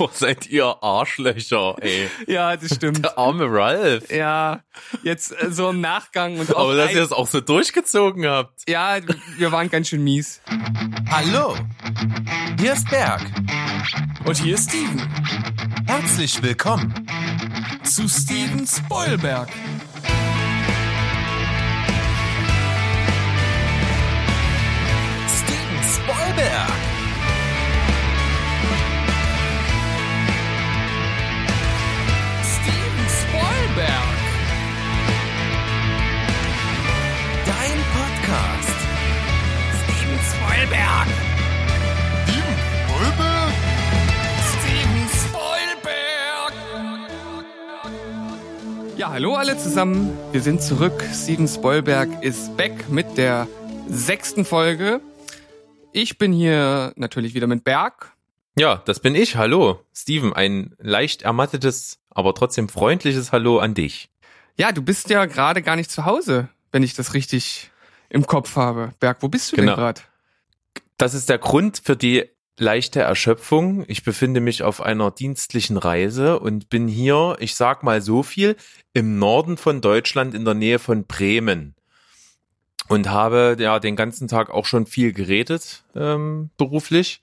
Boah, seid ihr Arschlöcher, ey. Ja, das stimmt. Der arme Ralph. Ja, jetzt äh, so im Nachgang und auch Aber dass ihr das auch so durchgezogen habt. Ja, wir waren ganz schön mies. Hallo, hier ist Berg. Und hier ist Steven Herzlich willkommen. zu Steven Spoilberg. Steven Spoilberg. Podcast. Steven Spoilberg. Steven Spoilberg. Steven Spoilberg. Ja, hallo alle zusammen. Wir sind zurück. Steven Spoilberg ist back mit der sechsten Folge. Ich bin hier natürlich wieder mit Berg. Ja, das bin ich. Hallo, Steven. Ein leicht ermattetes, aber trotzdem freundliches Hallo an dich. Ja, du bist ja gerade gar nicht zu Hause, wenn ich das richtig im Kopf habe. Berg, wo bist du Genau. denn gerade? Das ist der Grund für die leichte Erschöpfung. Ich befinde mich auf einer dienstlichen Reise und bin hier, ich sag mal so viel, im Norden von Deutschland in der Nähe von Bremen. Und habe ja den ganzen Tag auch schon viel geredet, ähm, beruflich.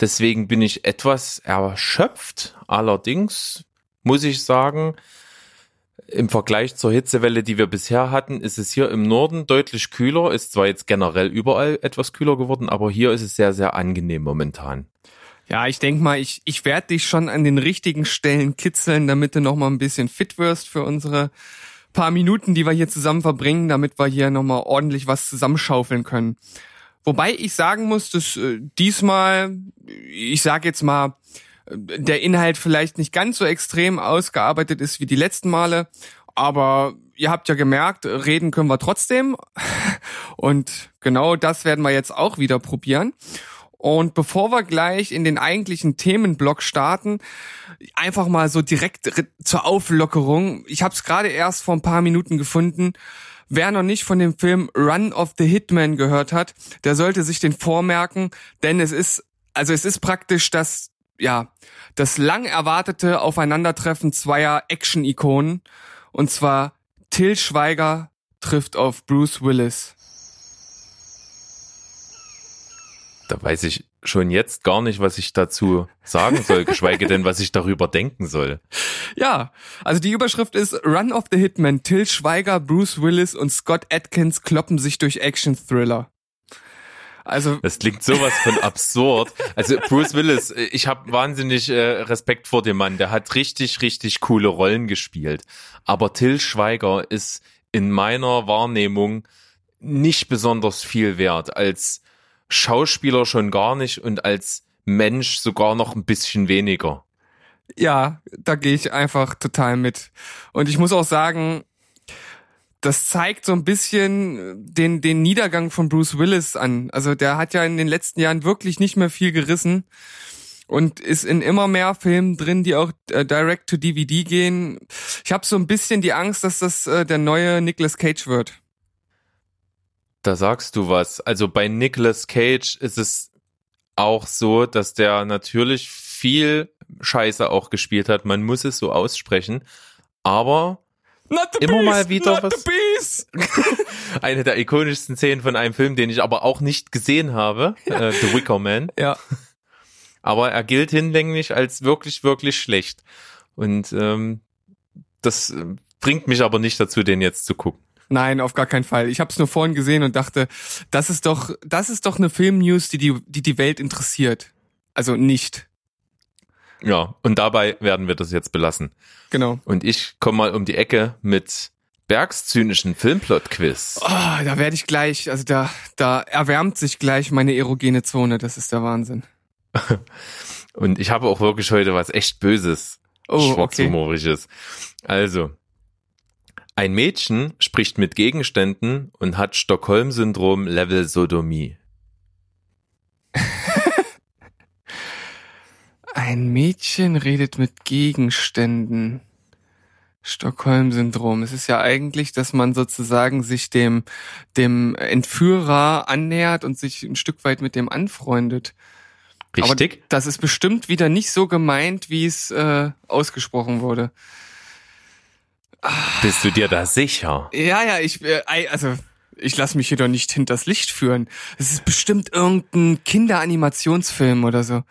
Deswegen bin ich etwas erschöpft. Allerdings muss ich sagen, im Vergleich zur Hitzewelle, die wir bisher hatten, ist es hier im Norden deutlich kühler. Ist zwar jetzt generell überall etwas kühler geworden, aber hier ist es sehr, sehr angenehm momentan. Ja, ich denk mal, ich, ich werde dich schon an den richtigen Stellen kitzeln, damit du noch mal ein bisschen fit wirst für unsere paar Minuten, die wir hier zusammen verbringen, damit wir hier noch mal ordentlich was zusammenschaufeln können. Wobei ich sagen muss, dass äh, diesmal, ich sage jetzt mal, der Inhalt vielleicht nicht ganz so extrem ausgearbeitet ist wie die letzten Male, aber ihr habt ja gemerkt, reden können wir trotzdem. Und genau das werden wir jetzt auch wieder probieren. Und bevor wir gleich in den eigentlichen Themenblock starten, einfach mal so direkt zur Auflockerung. Ich habe es gerade erst vor ein paar Minuten gefunden. Wer noch nicht von dem Film Run of the Hitman gehört hat, der sollte sich den vormerken, denn es ist, also es ist praktisch das, ja, das lang erwartete Aufeinandertreffen zweier Action-Ikonen. Und zwar Till Schweiger trifft auf Bruce Willis. Da weiß ich schon jetzt gar nicht, was ich dazu sagen soll, geschweige denn, was ich darüber denken soll. Ja, also die Überschrift ist Run of the Hitman. Till Schweiger, Bruce Willis und Scott Atkins kloppen sich durch Action-Thriller. Also, Das klingt sowas von absurd. Also Bruce Willis, äh, ich habe wahnsinnig äh, Respekt vor dem Mann. Der hat richtig, richtig coole Rollen gespielt. Aber Till Schweiger ist in meiner Wahrnehmung nicht besonders viel wert. Als Schauspieler schon gar nicht und als Mensch sogar noch ein bisschen weniger. ja, da gehe ich einfach total mit. Und ich muss auch sagen, das zeigt so ein bisschen den, den Niedergang von Bruce Willis an. Also der hat ja in den letzten Jahren wirklich nicht mehr viel gerissen und ist in immer mehr Filmen drin, die auch äh, direct to DVD gehen. Ich habe so ein bisschen die Angst, dass das äh, der neue Nicolas Cage wird. Da sagst du was. Also bei Nicolas Cage ist es auch so, dass der natürlich viel Scheiße auch gespielt hat. Man muss es so aussprechen. Aber Immer beast, mal wieder not was- eine der ikonischsten Szenen von einem Film, den ich aber auch nicht gesehen habe, äh, The Wicker Man. Ja, Aber er gilt hinlänglich als wirklich, wirklich schlecht. Und ähm, das äh, bringt mich aber nicht dazu, den jetzt zu gucken. nein, auf gar keinen Fall. Ich habe es nur vorhin gesehen und dachte, das ist doch, das ist doch eine Filmnews, die die, die die Welt interessiert. Also nicht. Ja, und dabei werden wir das jetzt belassen. Genau. Und ich komme mal um die Ecke mit Bergs zynischen Filmplot-Quiz. Oh, da werde ich gleich, also da, da erwärmt sich gleich meine erogene Zone. Das ist der Wahnsinn. Und ich habe auch wirklich heute was echt Böses, Oh, okay. Schwarzhumorisches. Also, ein Mädchen spricht mit Gegenständen und hat Stockholm-Syndrom Level Sodomie. Ein Mädchen redet mit Gegenständen. Stockholm-Syndrom. Es ist ja eigentlich, dass man sozusagen sich dem, dem Entführer annähert und sich ein Stück weit mit dem anfreundet. Richtig? Aber das ist bestimmt wieder nicht so gemeint, wie es äh, ausgesprochen wurde. Bist du dir da sicher? Ja, ja, ich, äh, also ich lasse mich hier doch nicht hinters Licht führen. Es ist bestimmt irgendein Kinderanimationsfilm oder so.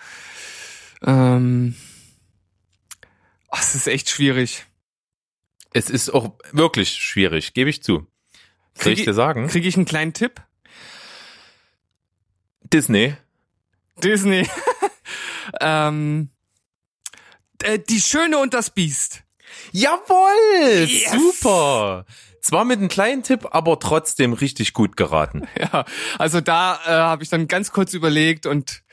Ähm, oh, es ist echt schwierig. Es ist auch wirklich schwierig, gebe ich zu. Soll Krieg ich ich- dir sagen? Kriege ich einen kleinen Tipp? Disney. Disney. ähm, äh, die Schöne und das Biest. Jawohl! Yes! Super! Zwar mit einem kleinen Tipp, aber trotzdem richtig gut geraten. Ja, also da äh, habe ich dann ganz kurz überlegt und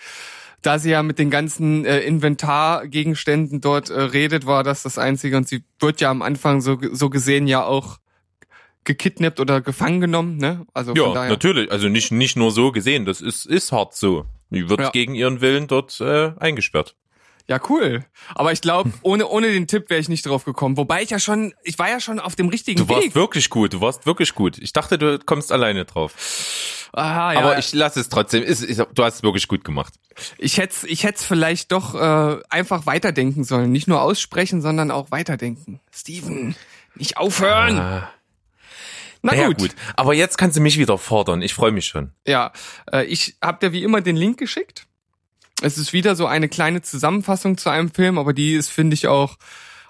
da sie ja mit den ganzen äh, Inventargegenständen dort äh, redet, war das das Einzige und sie wird ja am Anfang so, so gesehen ja auch gekidnappt oder gefangen genommen, ne? Also von Ja, natürlich. Also nicht, nicht nur so gesehen, das ist, ist hart so. Die wird Ja. gegen ihren Willen dort äh, eingesperrt. Ja, cool. Aber ich glaube, ohne, ohne den Tipp wäre ich nicht drauf gekommen. Wobei ich ja schon, ich war ja schon auf dem richtigen Du warst Weg. wirklich gut, du warst wirklich gut. Ich dachte, du kommst alleine drauf. Aha, ja, Aber ich lasse es trotzdem. Ist, ist, du hast es wirklich gut gemacht. ich hätte ich hätt's vielleicht doch äh, einfach weiterdenken sollen. Nicht nur aussprechen, sondern auch weiterdenken. Steven, nicht aufhören. Ah. Na ja, gut. gut. Aber jetzt kannst du mich wieder fordern. Ich freue mich schon. Ja, äh, ich habe dir wie immer den Link geschickt. Es ist wieder so eine kleine Zusammenfassung zu einem Film, aber die ist, finde ich, auch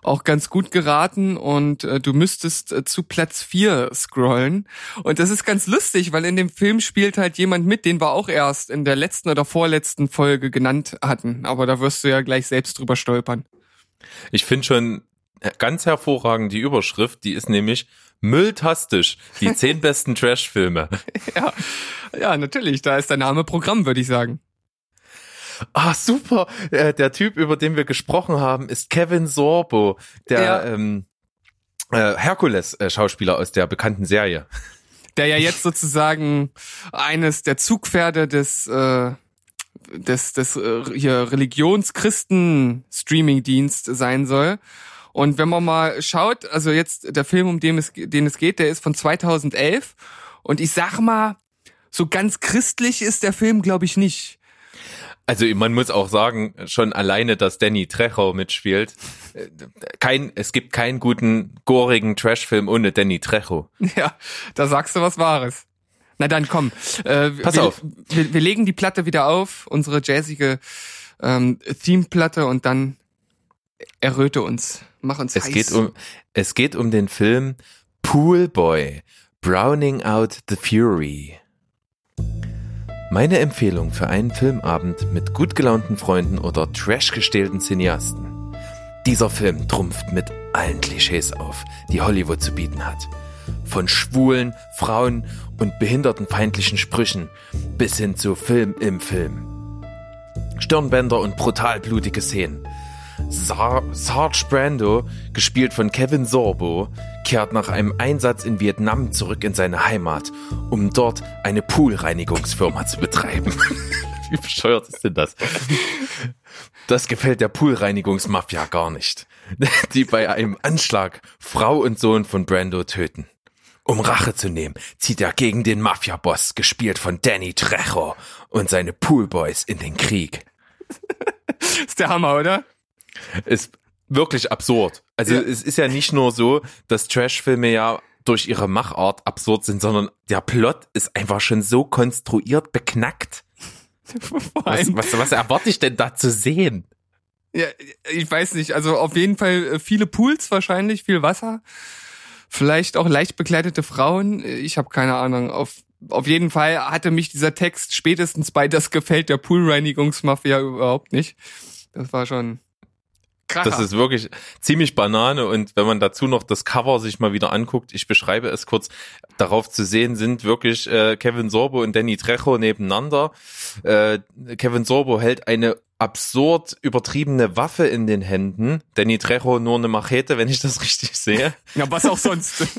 auch ganz gut geraten und äh, du müsstest äh, zu Platz 4 scrollen. Und das ist ganz lustig, weil in dem Film spielt halt jemand mit, den wir auch erst in der letzten oder vorletzten Folge genannt hatten. Aber da wirst du ja gleich selbst drüber stolpern. Ich finde schon ganz hervorragend die Überschrift. Die ist nämlich Mülltastisch. Die zehn besten Trash-Filme. Ja, ja, natürlich, da ist der Name Programm, würde ich sagen. Ah, super. Äh, der Typ, über den wir gesprochen haben, ist Kevin Sorbo, der Ja. ähm, äh, Herkules-Schauspieler aus der bekannten Serie. der ja jetzt sozusagen eines der Zugpferde des äh, des des äh, hier Religionschristen Streaming Dienst sein soll. Und wenn man mal schaut, also jetzt der Film, um den es den es geht, der ist von 2011 und ich sag mal, so ganz christlich ist der Film, glaube ich nicht. Also man muss auch sagen, schon alleine, dass Danny Trejo mitspielt. äh, Kein, es gibt keinen guten, gorigen Trash-Film ohne Danny Trejo. Ja, da sagst du was Wahres. Na dann komm. Äh, Pass wir, auf. Wir, wir legen die Platte wieder auf, unsere jazzige ähm, Theme-Platte und dann erröte uns. Mach uns Es heiß. geht um, es geht um den Film Pool Boy, Browning Out the Fury. Meine Empfehlung für einen Filmabend mit gut gelaunten Freunden oder trashgestählten Cineasten. Dieser Film trumpft mit allen Klischees auf, die Hollywood zu bieten hat. Von schwulen, Frauen und behindertenfeindlichen Sprüchen bis hin zu Film im Film. Stirnbänder und brutal blutige Szenen. Sar Sarge Brando, gespielt von Kevin Sorbo, kehrt nach einem Einsatz in Vietnam zurück in seine Heimat, um dort eine Poolreinigungsfirma zu betreiben. Wie bescheuert ist denn das? Das gefällt der Poolreinigungsmafia gar nicht, die bei einem Anschlag Frau und Sohn von Brando töten. Um Rache zu nehmen, zieht er gegen den Mafia-Boss, gespielt von Danny Trejo, und seine Poolboys in den Krieg ist der Hammer, oder? Ist wirklich absurd. Also Ja. es ist ja nicht nur so, dass Trashfilme ja durch ihre Machart absurd sind, sondern der Plot ist einfach schon so konstruiert beknackt. Was, was, was erwarte ich denn da zu sehen? ja, ich weiß nicht, also auf jeden Fall äh, viele Pools wahrscheinlich, viel Wasser. Vielleicht auch leicht bekleidete Frauen. Ich habe keine Ahnung. Auf, auf jeden Fall hatte mich dieser Text spätestens bei Das gefällt der Poolreinigungsmafia überhaupt nicht. Das war schon kracher. Das ist wirklich ziemlich Banane und wenn man dazu noch das Cover sich mal wieder anguckt, ich beschreibe es kurz, darauf zu sehen sind wirklich äh, Kevin Sorbo und Danny Trejo nebeneinander. Äh, Kevin Sorbo hält eine absurd übertriebene Waffe in den Händen. Danny Trejo nur eine Machete, wenn ich das richtig sehe. ja, was auch sonst.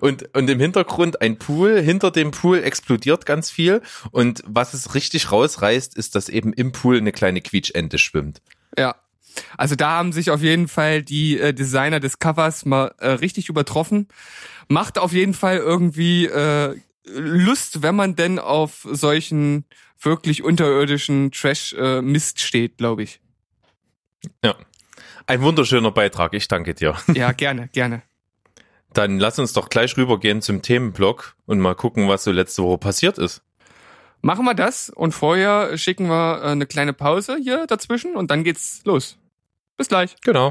Und, und im Hintergrund ein Pool. Hinter dem Pool explodiert ganz viel. Und was es richtig rausreißt, ist, dass eben im Pool eine kleine Quietschente schwimmt. Ja. Also da haben sich auf jeden Fall die äh, Designer des Covers mal äh, richtig übertroffen. Macht auf jeden Fall irgendwie äh, Lust, wenn man denn auf solchen wirklich unterirdischen Trash-Mist steht, glaube ich. Ja. Ein wunderschöner Beitrag. Ich danke dir. Ja, gerne, gerne. Dann lass uns doch gleich rübergehen zum Themenblock und mal gucken, was so letzte Woche passiert ist. Machen wir das und vorher schicken wir äh, eine kleine Pause hier dazwischen und dann geht's los. Bis gleich. Genau.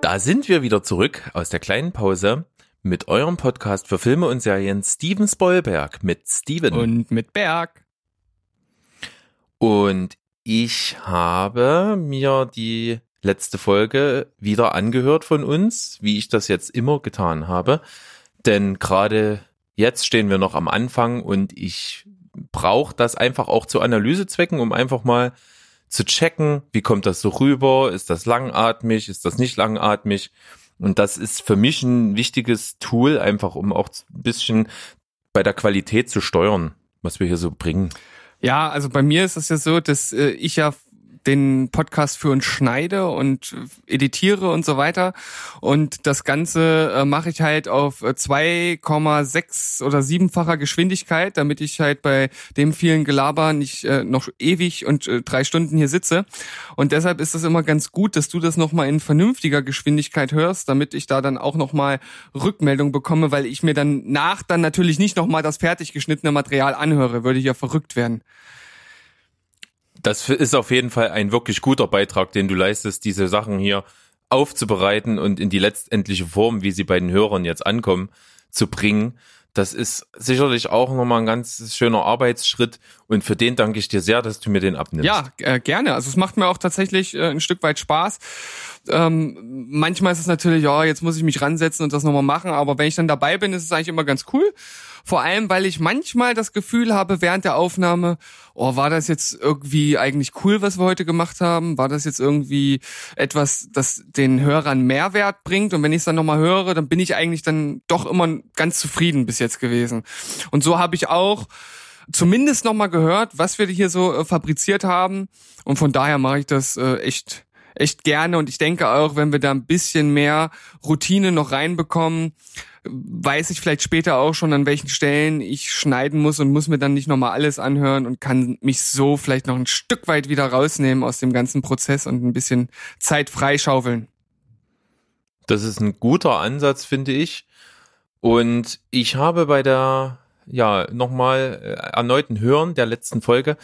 Da sind wir wieder zurück aus der kleinen Pause mit eurem Podcast für Filme und Serien Steven Spoilberg mit Steven. Und mit Berg. Und ich habe mir die letzte Folge wieder angehört von uns, wie ich das jetzt immer getan habe. Denn gerade jetzt stehen wir noch am Anfang und ich brauche das einfach auch zu Analysezwecken, um einfach mal zu checken, wie kommt das so rüber, ist das langatmig, ist das nicht langatmig. Und das ist für mich ein wichtiges Tool, einfach um auch ein bisschen bei der Qualität zu steuern, was wir hier so bringen. Ja, also bei mir ist es ja so, dass äh, ich ja den Podcast für uns schneide und editiere und so weiter. Und das Ganze äh, mache ich halt auf 2,6 oder 7-facher Geschwindigkeit, damit ich halt bei dem vielen Gelaber nicht äh, noch ewig und äh, drei Stunden hier sitze. Und deshalb ist es immer ganz gut, dass du das nochmal in vernünftiger Geschwindigkeit hörst, damit ich da dann auch nochmal Rückmeldung bekomme, weil ich mir dann nach dann natürlich nicht nochmal das fertig geschnittene Material anhöre, würde ich ja verrückt werden. Das ist auf jeden Fall ein wirklich guter Beitrag, den du leistest, diese Sachen hier aufzubereiten und in die letztendliche Form, wie sie bei den Hörern jetzt ankommen, zu bringen. Das ist sicherlich auch nochmal ein ganz schöner Arbeitsschritt und für den danke ich dir sehr, dass du mir den abnimmst. Ja, äh, gerne. Also es macht mir auch tatsächlich äh, ein Stück weit Spaß. Ähm, manchmal ist es natürlich, ja, jetzt muss ich mich ransetzen und das nochmal machen, aber wenn ich dann dabei bin, ist es eigentlich immer ganz cool. Vor allem, weil ich manchmal das Gefühl habe während der Aufnahme, oh, war das jetzt irgendwie eigentlich cool, was wir heute gemacht haben? War das jetzt irgendwie etwas, das den Hörern Mehrwert bringt? Und wenn ich es dann nochmal höre, dann bin ich eigentlich dann doch immer ganz zufrieden bis jetzt gewesen. Und so habe ich auch zumindest nochmal gehört, was wir hier so äh, fabriziert haben. Und von daher mache ich das äh, echt echt gerne und ich denke auch, wenn wir da ein bisschen mehr Routine noch reinbekommen, weiß ich vielleicht später auch schon, an welchen Stellen ich schneiden muss und muss mir dann nicht nochmal alles anhören und kann mich so vielleicht noch ein Stück weit wieder rausnehmen aus dem ganzen Prozess und ein bisschen Zeit freischaufeln. Das ist ein guter Ansatz, finde ich. Und ich habe bei der, ja, nochmal äh, erneuten Hören der letzten Folge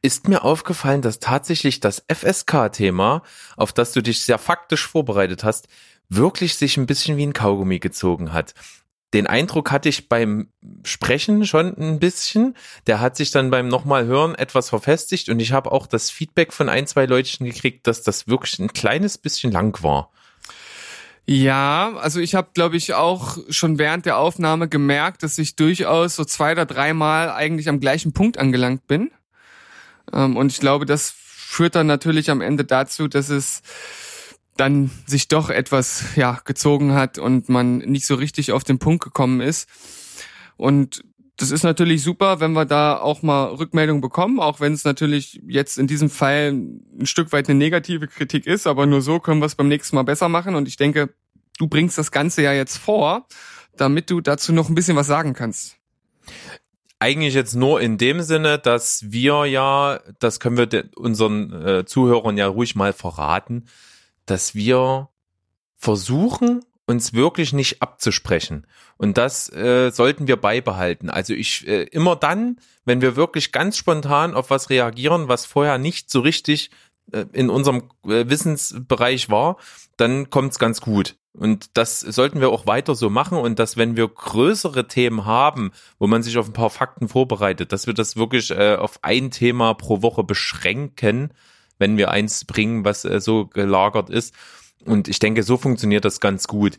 ist mir aufgefallen, dass tatsächlich das FSK-Thema, auf das du dich sehr faktisch vorbereitet hast, wirklich sich ein bisschen wie ein Kaugummi gezogen hat. Den Eindruck hatte ich beim Sprechen schon ein bisschen. Der hat sich dann beim nochmal hören etwas verfestigt und ich habe auch das Feedback von ein, zwei Leuten gekriegt, dass das wirklich ein kleines bisschen lang war. Ja, also ich habe, glaube ich, auch schon während der Aufnahme gemerkt, dass ich durchaus so zwei oder dreimal eigentlich am gleichen Punkt angelangt bin. Ähm, und ich glaube, das führt dann natürlich am Ende dazu, dass es dann sich doch etwas ja gezogen hat und man nicht so richtig auf den Punkt gekommen ist. Und das ist natürlich super, wenn wir da auch mal Rückmeldung bekommen, auch wenn es natürlich jetzt in diesem Fall ein Stück weit eine negative Kritik ist, aber nur so können wir es beim nächsten Mal besser machen. Und ich denke, du bringst das Ganze ja jetzt vor, damit du dazu noch ein bisschen was sagen kannst. Eigentlich jetzt nur in dem Sinne, dass wir ja, das können wir unseren äh, Zuhörern ja ruhig mal verraten, dass wir versuchen, uns wirklich nicht abzusprechen. Und das äh, sollten wir beibehalten. Also ich äh, immer dann, wenn wir wirklich ganz spontan auf was reagieren, was vorher nicht so richtig äh, in unserem äh, Wissensbereich war, dann kommt's ganz gut. Und das sollten wir auch weiter so machen und dass, wenn wir größere Themen haben, wo man sich auf ein paar Fakten vorbereitet, dass wir das wirklich äh, auf ein Thema pro Woche beschränken, wenn wir eins bringen, was äh, so gelagert ist. Und ich denke, so funktioniert das ganz gut.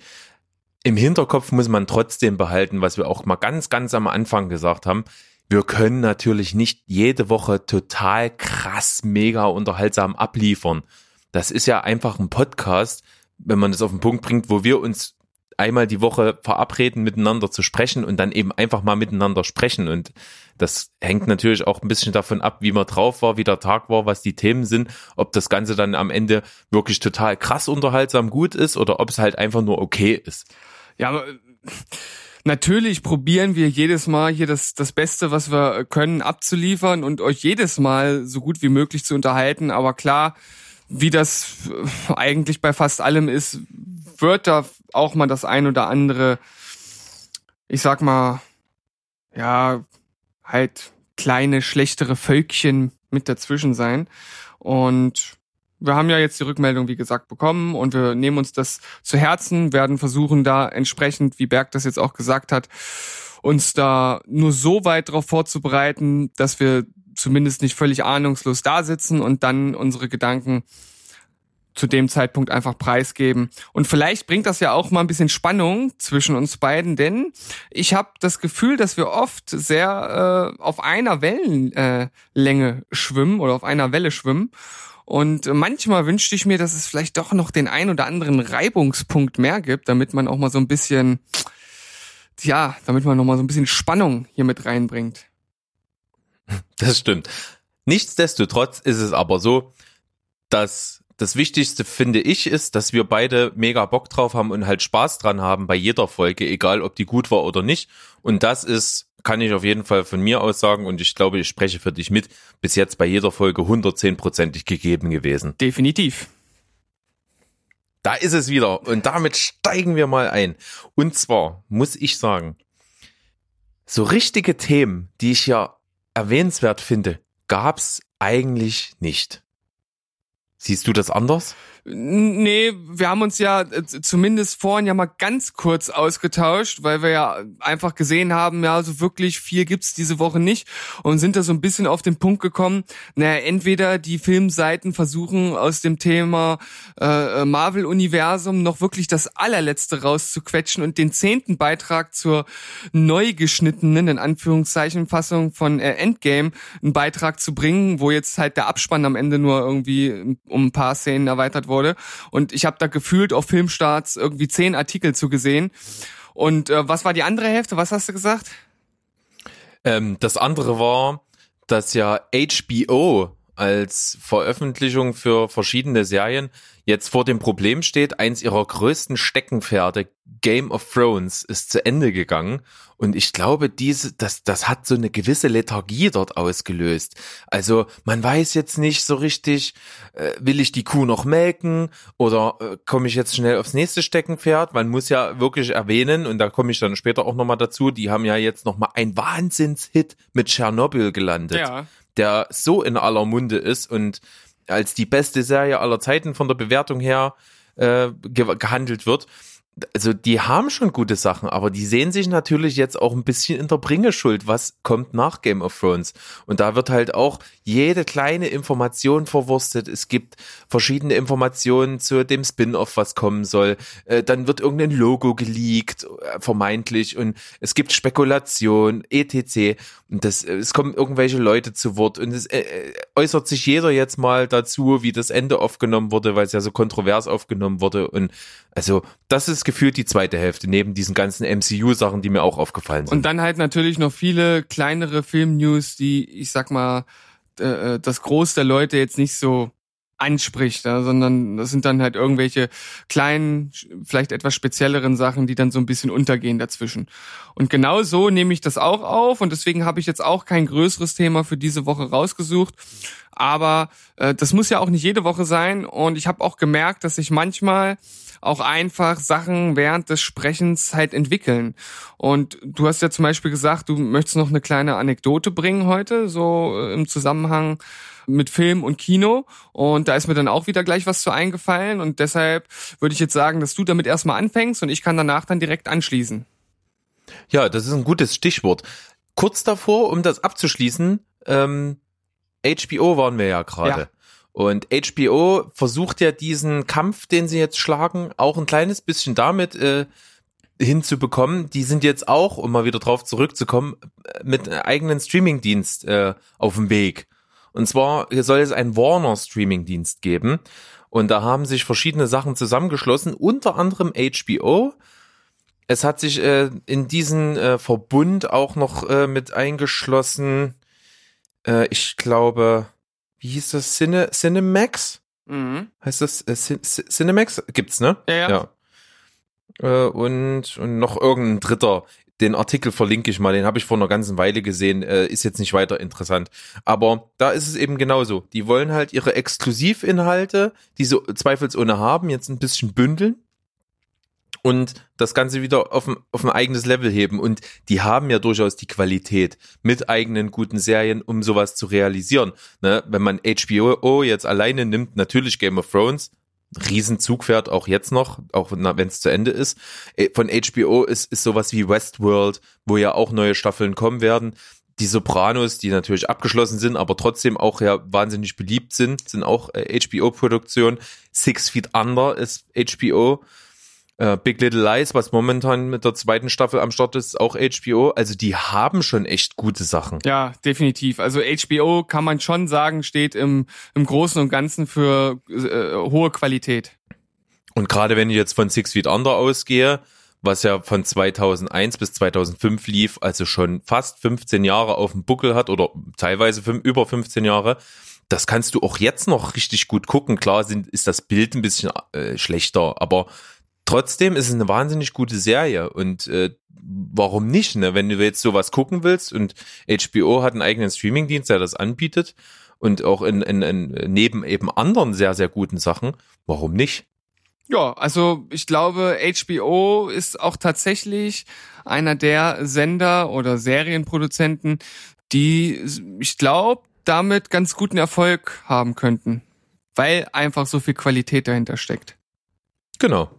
Im Hinterkopf muss man trotzdem behalten, was wir auch mal ganz, ganz am Anfang gesagt haben. Wir können natürlich nicht jede Woche total krass, mega unterhaltsam abliefern. Das ist ja einfach ein Podcast, wenn man das auf den Punkt bringt, wo wir uns einmal die Woche verabreden, miteinander zu sprechen und dann eben einfach mal miteinander sprechen. Und das hängt natürlich auch ein bisschen davon ab, wie man drauf war, wie der Tag war, was die Themen sind, ob das Ganze dann am Ende wirklich total krass unterhaltsam gut ist oder ob es halt einfach nur okay ist. Ja, aber natürlich probieren wir jedes Mal hier das, das Beste, was wir können, abzuliefern und euch jedes Mal so gut wie möglich zu unterhalten. Aber klar, wie das eigentlich bei fast allem ist, wird da auch mal das ein oder andere, ich sag mal, ja, halt kleine, schlechtere Völkchen mit dazwischen sein. Und wir haben ja jetzt die Rückmeldung, wie gesagt, bekommen und wir nehmen uns das zu Herzen, werden versuchen da entsprechend, wie Berg das jetzt auch gesagt hat, uns da nur so weit darauf vorzubereiten, dass wir zumindest nicht völlig ahnungslos da sitzen und dann unsere Gedanken zu dem Zeitpunkt einfach preisgeben. Und vielleicht bringt das ja auch mal ein bisschen Spannung zwischen uns beiden, denn ich habe das Gefühl, dass wir oft sehr äh, auf einer Wellenlänge schwimmen oder auf einer Welle schwimmen. Und manchmal wünschte ich mir, dass es vielleicht doch noch den ein oder anderen Reibungspunkt mehr gibt, damit man auch mal so ein bisschen, ja, damit man noch mal so ein bisschen Spannung hier mit reinbringt. Das stimmt. Nichtsdestotrotz ist es aber so, dass das Wichtigste finde ich ist, dass wir beide mega Bock drauf haben und halt Spaß dran haben bei jeder Folge, egal ob die gut war oder nicht. Und das ist, kann ich auf jeden Fall von mir aus sagen und ich glaube, ich spreche für dich mit, bis jetzt bei jeder Folge 110%ig gegeben gewesen. Definitiv. Da ist es wieder und damit steigen wir mal ein. Und zwar muss ich sagen, so richtige Themen, die ich ja erwähnenswert finde, gab's eigentlich nicht. Siehst du das anders? Nee, wir haben uns ja äh, zumindest vorhin ja mal ganz kurz ausgetauscht, weil wir ja einfach gesehen haben, ja, so wirklich viel gibt's diese Woche nicht und sind da so ein bisschen auf den Punkt gekommen, naja, entweder die Filmseiten versuchen aus dem Thema äh, Marvel-Universum noch wirklich das allerletzte rauszuquetschen und den zehnten Beitrag zur neu geschnittenen, in Anführungszeichen, Fassung von äh, Endgame einen Beitrag zu bringen, wo jetzt halt der Abspann am Ende nur irgendwie um ein paar Szenen erweitert wurde. Und ich habe da gefühlt auf Filmstarts irgendwie zehn Artikel zu gesehen. Und äh, was war die andere Hälfte? Was hast du gesagt? Ähm, das andere war, dass ja HBO als Veröffentlichung für verschiedene Serien jetzt vor dem Problem steht, eins ihrer größten Steckenpferde, Game of Thrones, ist zu Ende gegangen. Und ich glaube, diese, das, das hat so eine gewisse Lethargie dort ausgelöst. Also man weiß jetzt nicht so richtig, äh, will ich die Kuh noch melken oder äh, komme ich jetzt schnell aufs nächste Steckenpferd? Man muss ja wirklich erwähnen, und da komme ich dann später auch nochmal dazu, die haben ja jetzt nochmal ein Wahnsinnshit mit Tschernobyl gelandet. Ja. Der so in aller Munde ist und als die beste Serie aller Zeiten von der Bewertung her äh, ge gehandelt wird also die haben schon gute Sachen, aber die sehen sich natürlich jetzt auch ein bisschen in der Bringeschuld, was kommt nach Game of Thrones. Und da wird halt auch jede kleine Information verwurstet. Es gibt verschiedene Informationen zu dem Spin-off, was kommen soll. Äh, dann wird irgendein Logo geleakt, äh, vermeintlich, und es gibt Spekulation, etc. Und das, äh, es kommen irgendwelche Leute zu Wort und es äußert sich jeder jetzt mal dazu, wie das Ende aufgenommen wurde, weil es ja so kontrovers aufgenommen wurde. Und also das ist gefühlt die zweite Hälfte, neben diesen ganzen MCU-Sachen, die mir auch aufgefallen sind. Und dann halt natürlich noch viele kleinere Film-News, die, ich sag mal, äh, das Groß der Leute jetzt nicht so anspricht, sondern das sind dann halt irgendwelche kleinen, vielleicht etwas spezielleren Sachen, die dann so ein bisschen untergehen dazwischen. Und genau so nehme ich das auch auf und deswegen habe ich jetzt auch kein größeres Thema für diese Woche rausgesucht. Aber äh, das muss ja auch nicht jede Woche sein und ich habe auch gemerkt, dass ich manchmal auch einfach Sachen während des Sprechens halt entwickeln. Und du hast ja zum Beispiel gesagt, du möchtest noch eine kleine Anekdote bringen heute, so äh, im Zusammenhang mit Film und Kino. Und da ist mir dann auch wieder gleich was zu eingefallen. Und deshalb würde ich jetzt sagen, dass du damit erstmal anfängst und ich kann danach dann direkt anschließen. Ja, das ist ein gutes Stichwort. Kurz davor, um das abzuschließen, ähm, HBO waren wir ja gerade. Ja. Und HBO versucht ja diesen Kampf, den sie jetzt schlagen, auch ein kleines bisschen damit äh, hinzubekommen. Die sind jetzt auch, um mal wieder drauf zurückzukommen, mit einem eigenen Streamingdienst äh, auf dem Weg. Und zwar soll es einen Warner Streamingdienst geben. Und da haben sich verschiedene Sachen zusammengeschlossen, unter anderem HBO. Es hat sich äh, in diesen äh, Verbund auch noch äh, mit eingeschlossen, äh, ich glaube, wie hieß das? Cine, Cinemax? Mhm. Heißt das äh, Cin Cin- Cinemax? Gibt's, ne? Ja, ja. Äh, und, und noch irgendein dritter. Den Artikel verlinke ich mal, den habe ich vor einer ganzen Weile gesehen, äh, ist jetzt nicht weiter interessant. Aber da ist es eben genauso. Die wollen halt ihre Exklusivinhalte, die sie zweifelsohne haben, jetzt ein bisschen bündeln und das Ganze wieder auf ein, auf ein eigenes Level heben. Und die haben ja durchaus die Qualität mit eigenen guten Serien, um sowas zu realisieren. Ne? Wenn man HBO jetzt alleine nimmt, natürlich Game of Thrones, Riesenzug fährt auch jetzt noch, auch wenn es zu Ende ist. Äh, Von HBO ist, ist sowas wie Westworld, wo ja auch neue Staffeln kommen werden. Die Sopranos, die natürlich abgeschlossen sind, aber trotzdem auch ja wahnsinnig beliebt sind, sind auch äh, HBO-Produktion. Six Feet Under ist HBO. Äh, Big Little Lies, was momentan mit der zweiten Staffel am Start ist, auch HBO. Also die haben schon echt gute Sachen. Ja, definitiv. Also HBO kann man schon sagen, steht im, im Großen und Ganzen für äh, hohe Qualität. Und gerade wenn ich jetzt von Six Feet Under ausgehe, was ja von 2001 bis 2005 lief, also schon fast 15 Jahre auf dem Buckel hat oder teilweise fünf, über 15 Jahre, das kannst du auch jetzt noch richtig gut gucken. Klar sind, ist das Bild ein bisschen äh, schlechter, aber trotzdem ist es eine wahnsinnig gute Serie und äh, warum nicht, ne? Wenn du jetzt sowas gucken willst und HBO hat einen eigenen Streamingdienst, der das anbietet und auch in, in, in neben eben anderen sehr, sehr guten Sachen, warum nicht? Ja, also ich glaube, HBO ist auch tatsächlich einer der Sender oder Serienproduzenten, die, ich glaube, damit ganz guten Erfolg haben könnten, weil einfach so viel Qualität dahinter steckt. Genau.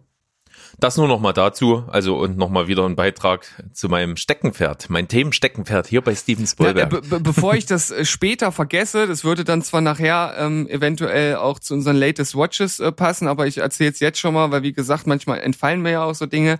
Das nur noch mal dazu, also und noch mal wieder ein Beitrag zu meinem Steckenpferd, mein Themensteckenpferd hier bei Steven Ja, Spielberg. be be bevor ich das äh, später vergesse, das würde dann zwar nachher ähm, eventuell auch zu unseren Latest Watches äh, passen, aber ich erzähle es jetzt schon mal, weil wie gesagt, manchmal entfallen mir ja auch so Dinge.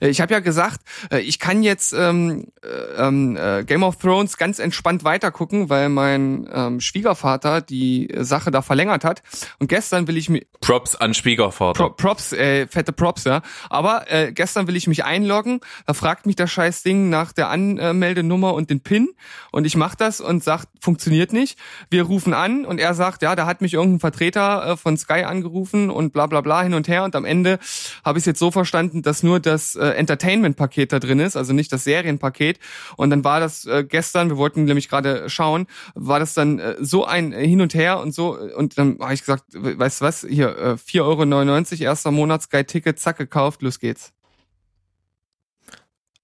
Äh, ich habe ja gesagt, äh, ich kann jetzt ähm, äh, ähm, äh, Game of Thrones ganz entspannt weitergucken, weil mein ähm, Schwiegervater die äh, Sache da verlängert hat. Und gestern will ich mir Props an Schwiegervater. Pro Props, äh, fette Props, ja. Aber äh, gestern will ich mich einloggen, da fragt mich das scheiß Ding nach der Anmeldenummer und den PIN und ich mach das und sagt, funktioniert nicht. Wir rufen an und er sagt, ja, da hat mich irgendein Vertreter äh, von Sky angerufen und bla bla bla hin und her und am Ende habe ich jetzt so verstanden, dass nur das äh, Entertainment-Paket da drin ist, also nicht das Serienpaket. Und dann war das äh, gestern, wir wollten nämlich gerade schauen, war das dann äh, so ein äh, Hin und Her und so und dann habe ich gesagt, weißt du was, hier äh, 4,99 Euro, erster Monat Sky-Ticket, zack, gekauft, los geht's.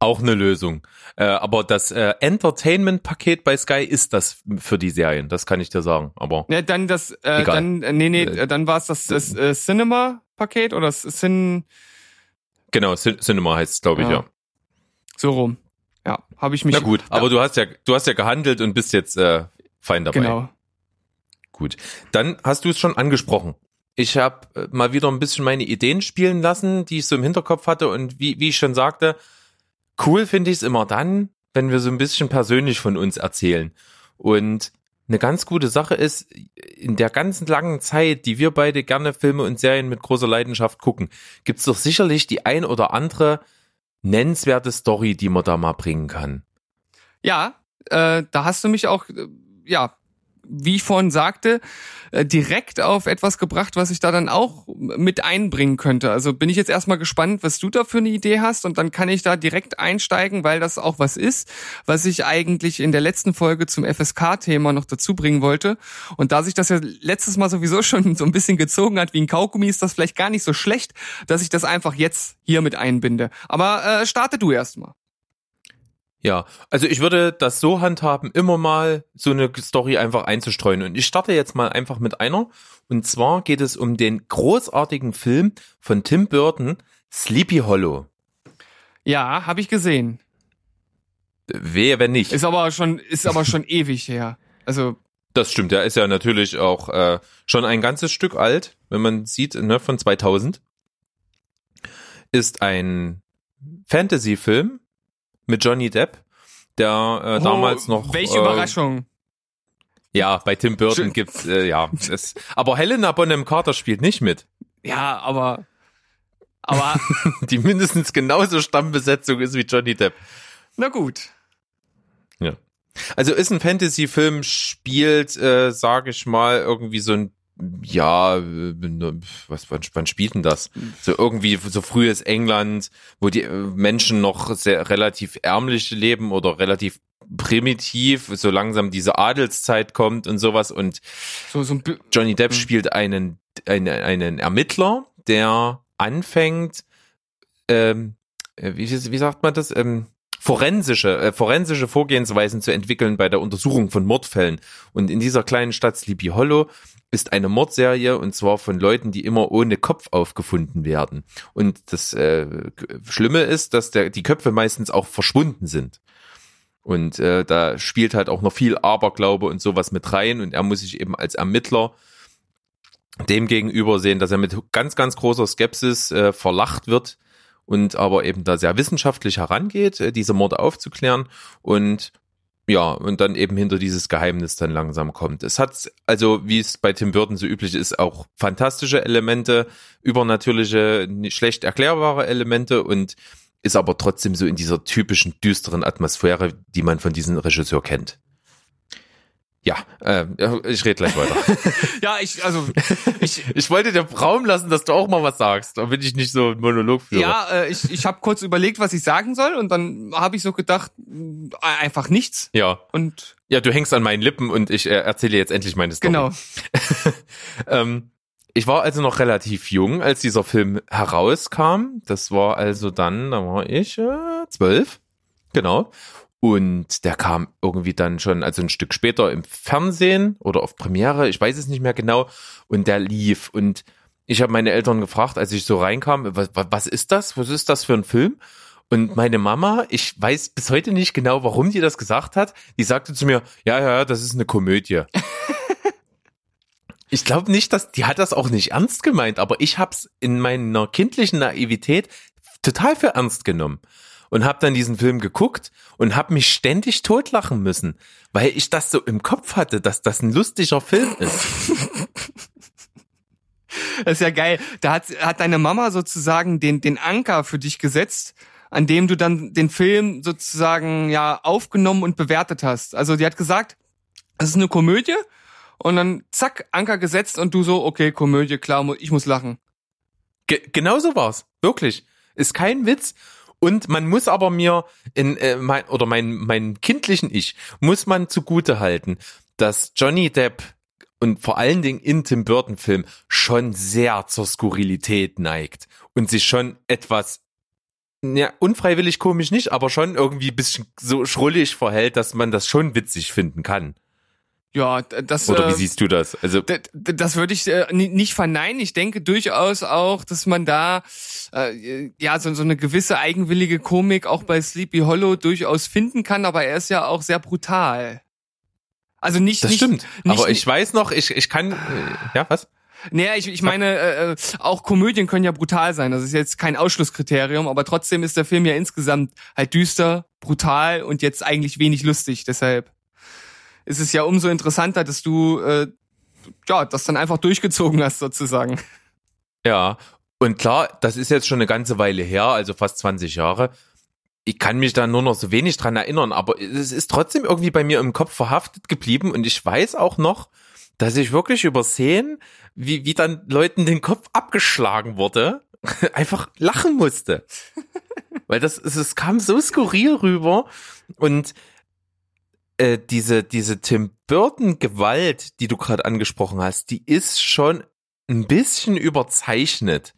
Auch eine Lösung. Äh, aber das äh, Entertainment-Paket bei Sky ist das für die Serien, das kann ich dir sagen. Aber Ja, dann das, äh, Egal. dann, äh, nee, nee, Äh, äh, dann war es das, das äh, Cinema-Paket oder das Cin, genau, Cin Cinema heißt es, glaube ich, Ja. ja. so rum. Ja, habe ich mich. Na gut, aber du hast ja, du hast ja gehandelt und bist jetzt äh, fein dabei. Genau. Gut. Dann hast du es schon angesprochen. Ich habe äh, mal wieder ein bisschen meine Ideen spielen lassen, die ich so im Hinterkopf hatte. Und wie, wie ich schon sagte, cool finde ich es immer dann, wenn wir so ein bisschen persönlich von uns erzählen. Und eine ganz gute Sache ist, in der ganzen langen Zeit, die wir beide gerne Filme und Serien mit großer Leidenschaft gucken, gibt's doch sicherlich die ein oder andere nennenswerte Story, die man da mal bringen kann. Ja, äh, da hast du mich auch, äh, ja, wie ich vorhin sagte, äh, direkt auf etwas gebracht, was ich da dann auch mit einbringen könnte. Also bin ich jetzt erstmal gespannt, was du da für eine Idee hast und dann kann ich da direkt einsteigen, weil das auch was ist, was ich eigentlich in der letzten Folge zum FSK-Thema noch dazu bringen wollte. Und da sich das ja letztes Mal sowieso schon so ein bisschen gezogen hat wie ein Kaugummi, ist das vielleicht gar nicht so schlecht, dass ich das einfach jetzt hier mit einbinde. Aber äh, starte du erstmal. Ja, also ich würde das so handhaben, immer mal so eine Story einfach einzustreuen. Und ich starte jetzt mal einfach mit einer. Und zwar geht es um den großartigen Film von Tim Burton, Sleepy Hollow. Ja, habe ich gesehen. Wehe, wenn nicht. Ist aber schon, ist aber schon ewig her. Also, Das stimmt, der ist ja natürlich auch äh, schon ein ganzes Stück alt, wenn man sieht, ne, von 2000. Ist ein Fantasy-Film mit Johnny Depp, der äh, damals oh, noch. Welche äh, Überraschung. Ja, bei Tim Burton gibt's äh, ja, es, aber Helena Bonham Carter spielt nicht mit. Ja, aber, Aber die mindestens genauso Stammbesetzung ist wie Johnny Depp. na gut. Ja. Also ist ein Fantasy-Film, spielt, äh, sage ich mal, irgendwie so ein ja, äh, was, wann, wann spielt denn das? So irgendwie so frühes England, wo die äh, Menschen noch sehr relativ ärmlich leben oder relativ primitiv, so langsam diese Adelszeit kommt und sowas und So, so Johnny Depp Mhm. spielt einen, einen, einen Ermittler, der anfängt, ähm, äh, wie, wie sagt man das? Ähm, forensische, äh, forensische Vorgehensweisen zu entwickeln bei der Untersuchung von Mordfällen. Und in dieser kleinen Stadt Sleepy Hollow ist eine Mordserie und zwar von Leuten, die immer ohne Kopf aufgefunden werden. Und das äh, Schlimme ist, dass der, die Köpfe meistens auch verschwunden sind. Und äh, da spielt halt auch noch viel Aberglaube und sowas mit rein. Und er muss sich eben als Ermittler dem gegenüber sehen, dass er mit ganz, ganz großer Skepsis äh, verlacht wird und aber eben da sehr wissenschaftlich herangeht, äh, diese Morde aufzuklären und ja, und dann eben hinter dieses Geheimnis dann langsam kommt. Es hat also, wie es bei Tim Burton so üblich ist, auch fantastische Elemente, übernatürliche, schlecht erklärbare Elemente und ist aber trotzdem so in dieser typischen düsteren Atmosphäre, die man von diesem Regisseur kennt. Ja, äh, ich rede gleich weiter. Ja, ich, also, ich, Ich wollte dir Raum lassen, dass du auch mal was sagst, damit ich nicht so einen Monolog führe. ja, äh, ich, ich habe kurz überlegt, was ich sagen soll und dann habe ich so gedacht, mh, einfach nichts Ja. und Ja, du hängst an meinen Lippen und ich äh, erzähle jetzt endlich meine Story. genau. Ähm, ich war also noch relativ jung, als dieser Film herauskam. Das war also dann, da war ich äh, zwölf. Genau. Und der kam irgendwie dann schon, also ein Stück später im Fernsehen oder auf Premiere, ich weiß es nicht mehr genau. Und der lief. Und ich habe meine Eltern gefragt, als ich so reinkam, was, was, ist das? Was ist das für ein Film? Und meine Mama, ich weiß bis heute nicht genau, warum die das gesagt hat. Die sagte zu mir, ja, ja, ja, das ist eine Komödie. Ich glaube nicht, dass die hat das auch nicht ernst gemeint, aber ich hab's in meiner kindlichen Naivität total für ernst genommen und hab dann diesen Film geguckt und hab mich ständig totlachen müssen, weil ich das so im Kopf hatte, dass das ein lustiger Film ist. Das ist ja geil. Da hat, hat deine Mama sozusagen den, den Anker für dich gesetzt, an dem du dann den Film sozusagen ja aufgenommen und bewertet hast. Also die hat gesagt, es ist eine Komödie und dann zack, Anker gesetzt und du so, okay, Komödie, klar, ich muss lachen. Ge genau so war's, wirklich. Ist kein Witz. Und man muss aber mir in äh, mein, oder mein mein kindlichen Ich muss man zugute halten, dass Johnny Depp und vor allen Dingen in Tim Burton Film schon sehr zur Skurrilität neigt und sich schon etwas ja, unfreiwillig komisch nicht, aber schon irgendwie bisschen so schrullig verhält, dass man das schon witzig finden kann. Ja, das Oder wie äh, siehst du das? Also Das würde ich äh, ni- nicht verneinen. Ich denke durchaus auch, dass man da äh, ja so, so eine gewisse eigenwillige Komik auch bei Sleepy Hollow durchaus finden kann, aber er ist ja auch sehr brutal. Also nicht das nicht, stimmt. nicht, aber ich weiß noch, ich ich kann äh, ja was? Naja, ich, ich meine, äh, äh, auch Komödien können ja brutal sein. Das ist jetzt kein Ausschlusskriterium, aber trotzdem ist der Film ja insgesamt halt düster, brutal und jetzt eigentlich wenig lustig. Deshalb ist es ja umso interessanter, dass du äh, ja das dann einfach durchgezogen hast sozusagen. Ja, und klar, das ist jetzt schon eine ganze Weile her, also fast 20 Jahre. Ich kann mich da nur noch so wenig dran erinnern, aber es ist trotzdem irgendwie bei mir im Kopf verhaftet geblieben und ich weiß auch noch, dass ich wirklich übersehen, wie, wie dann Leuten den Kopf abgeschlagen wurde, einfach lachen musste. Weil das, es, es kam so skurril rüber und äh, diese, diese Tim Burton Gewalt, die du gerade angesprochen hast, die ist schon ein bisschen überzeichnet.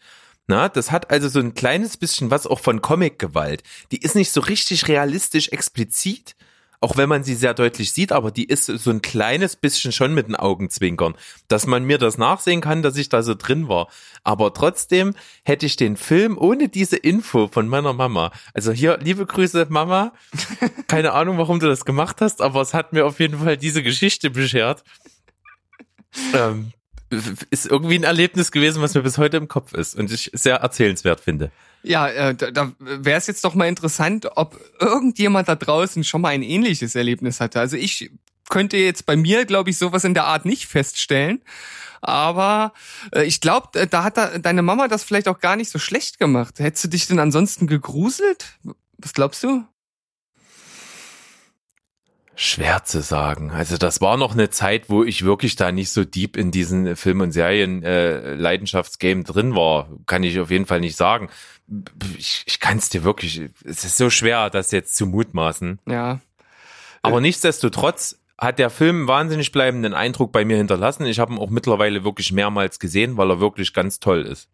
Na, das hat also so ein kleines bisschen was auch von Comic-Gewalt. Die ist nicht so richtig realistisch explizit, auch wenn man sie sehr deutlich sieht, aber die ist so ein kleines bisschen schon mit den Augenzwinkern, dass man mir das nachsehen kann, dass ich da so drin war. Aber trotzdem hätte ich den Film ohne diese Info von meiner Mama, also hier, liebe Grüße, Mama, keine Ahnung, warum du das gemacht hast, aber es hat mir auf jeden Fall diese Geschichte beschert. Ähm, ist irgendwie ein Erlebnis gewesen, was mir bis heute im Kopf ist und ich sehr erzählenswert finde. Ja, äh, da, da wäre es jetzt doch mal interessant, ob irgendjemand da draußen schon mal ein ähnliches Erlebnis hatte. Also ich könnte jetzt bei mir, glaube ich, sowas in der Art nicht feststellen. Aber äh, ich glaube, da hat da, deine Mama das vielleicht auch gar nicht so schlecht gemacht. Hättest du dich denn ansonsten gegruselt? Was glaubst du? Schwer zu sagen. Also das war noch eine Zeit, wo ich wirklich da nicht so deep in diesen Film- und Serien äh, drin war. Kann ich auf jeden Fall nicht sagen. Ich, ich kann es dir wirklich, es ist so schwer, das jetzt zu mutmaßen. Ja. Aber nichtsdestotrotz hat der Film einen wahnsinnig bleibenden Eindruck bei mir hinterlassen. Ich habe ihn auch mittlerweile wirklich mehrmals gesehen, weil er wirklich ganz toll ist.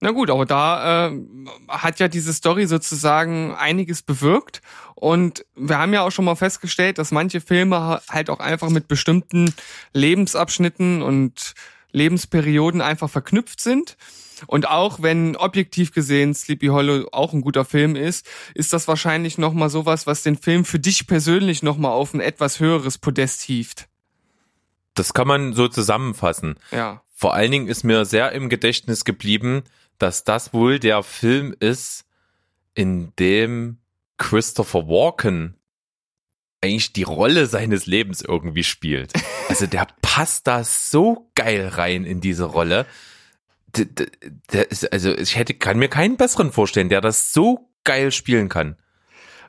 Na gut, aber da äh, hat ja diese Story sozusagen einiges bewirkt. Und wir haben ja auch schon mal festgestellt, dass manche Filme halt auch einfach mit bestimmten Lebensabschnitten und Lebensperioden einfach verknüpft sind. Und auch wenn objektiv gesehen Sleepy Hollow auch ein guter Film ist, ist das wahrscheinlich nochmal sowas, was den Film für dich persönlich nochmal auf ein etwas höheres Podest hieft. Das kann man so zusammenfassen. Ja. Vor allen Dingen ist mir sehr im Gedächtnis geblieben, dass das wohl der Film ist, in dem Christopher Walken eigentlich die Rolle seines Lebens irgendwie spielt. Also der passt da so geil rein in diese Rolle. Der, der, der ist, also ich hätte, kann mir keinen besseren vorstellen, der das so geil spielen kann.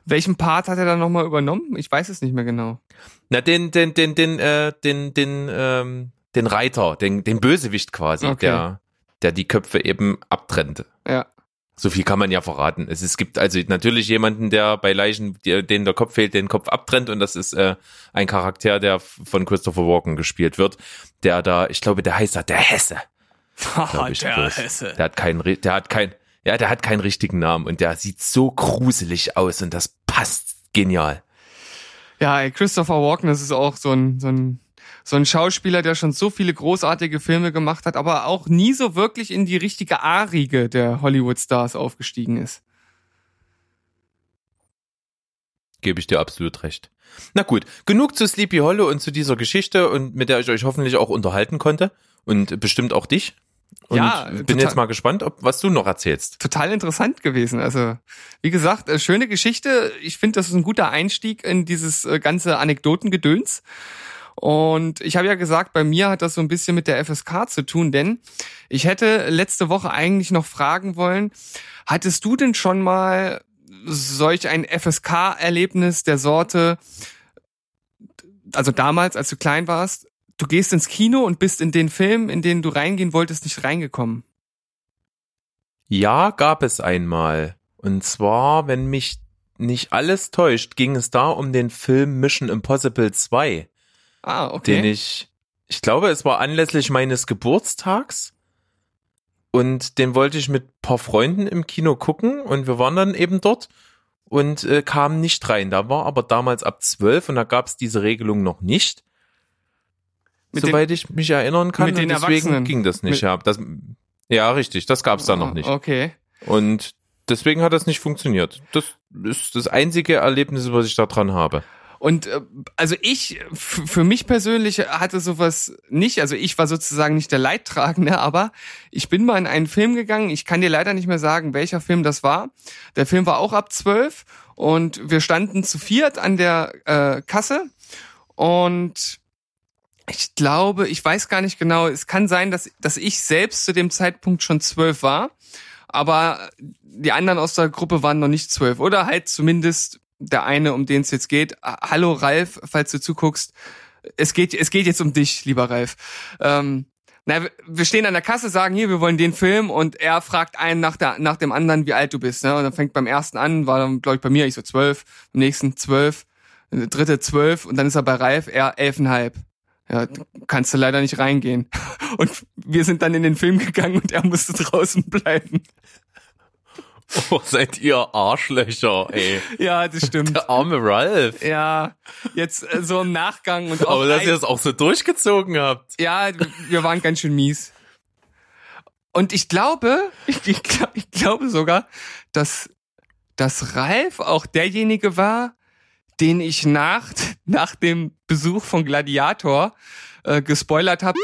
Welchen Part hat er dann nochmal übernommen? Ich weiß es nicht mehr genau. Na, den, den, den, den, äh, den, den, ähm, den Reiter, den, den Bösewicht quasi, Okay. der, der die Köpfe eben abtrennt. Ja. So viel kann man ja verraten. Es, es gibt also natürlich jemanden, der bei Leichen, denen der Kopf fehlt, den Kopf abtrennt und das ist äh, ein Charakter, der von Christopher Walken gespielt wird, der da, ich glaube, der heißt da der Hesse. Ich bloß. Der hat keinen, der hat kein, ja, der hat keinen richtigen Namen und der sieht so gruselig aus und das passt genial. Ja, ey, Christopher Walken, das ist auch so ein, so ein, so ein Schauspieler, der schon so viele großartige Filme gemacht hat, aber auch nie so wirklich in die richtige A-Riege der Hollywood-Stars aufgestiegen ist. Gebe ich dir absolut recht. Na gut, genug zu Sleepy Hollow und zu dieser Geschichte und mit der ich euch hoffentlich auch unterhalten konnte und bestimmt auch dich. Und Ja, bin total. jetzt mal gespannt, ob was du noch erzählst. Total interessant gewesen. Also, wie gesagt, äh, schöne Geschichte. Ich finde, das ist ein guter Einstieg in dieses äh, ganze Anekdotengedöns. Und ich habe ja gesagt, bei mir hat das so ein bisschen mit der FSK zu tun, denn ich hätte letzte Woche eigentlich noch fragen wollen, hattest du denn schon mal solch ein FSK-Erlebnis der Sorte, also damals, als du klein warst, du gehst ins Kino und bist in den Film, in den du reingehen wolltest, nicht reingekommen? Ja, gab es einmal. Und zwar, wenn mich nicht alles täuscht, ging es da um den Film Mission Impossible 2, Ah, okay. den ich, ich glaube, es war anlässlich meines Geburtstags. Und den wollte ich mit paar Freunden im Kino gucken und wir waren dann eben dort und äh, kamen nicht rein. Da war aber damals ab 12 und da gab es diese Regelung noch nicht. Mit den- soweit ich mich erinnern kann. mit den und deswegen ging das nicht. Mit- ja, das, ja, richtig, das gab es da noch Ah, nicht. Okay. Und deswegen hat das nicht funktioniert. Das ist das einzige Erlebnis, was ich da dran habe. Und äh, also ich, für mich persönlich hatte sowas nicht, also ich war sozusagen nicht der Leidtragende, aber ich bin mal in einen Film gegangen, ich kann dir leider nicht mehr sagen, welcher Film das war. Der Film war auch ab zwölf und wir standen zu viert an der äh, Kasse und ich glaube, ich weiß gar nicht genau, es kann sein, dass, dass ich selbst zu dem Zeitpunkt schon zwölf war, aber die anderen aus der Gruppe waren noch nicht zwölf oder halt zumindest der eine, um den es jetzt geht. Hallo Ralf, falls du zuguckst. Es geht, es geht jetzt um dich, lieber Ralf. Ähm, na, wir- stehen an der Kasse, sagen hier, wir wollen den Film und er fragt einen nach, der, nach dem anderen, wie alt du bist. Ne? Und dann fängt beim ersten an, war dann, glaube ich, bei mir, ich so zwölf, beim nächsten zwölf, der dritte zwölf und dann ist er bei Ralf, er elfenhalb. Ja, kannst du leider nicht reingehen. Und wir sind dann in den Film gegangen und er musste draußen bleiben. Oh, seid ihr Arschlöcher, ey. Ja, das stimmt. Der arme Ralf. Ja, jetzt äh, so im Nachgang und auch Aber dass ihr das auch so durchgezogen habt. ja, wir waren ganz schön mies. Und ich glaube, ich, ich, ich glaube sogar, dass, dass Ralf auch derjenige war, den ich nach, nach dem Besuch von Gladiator äh, gespoilert habe.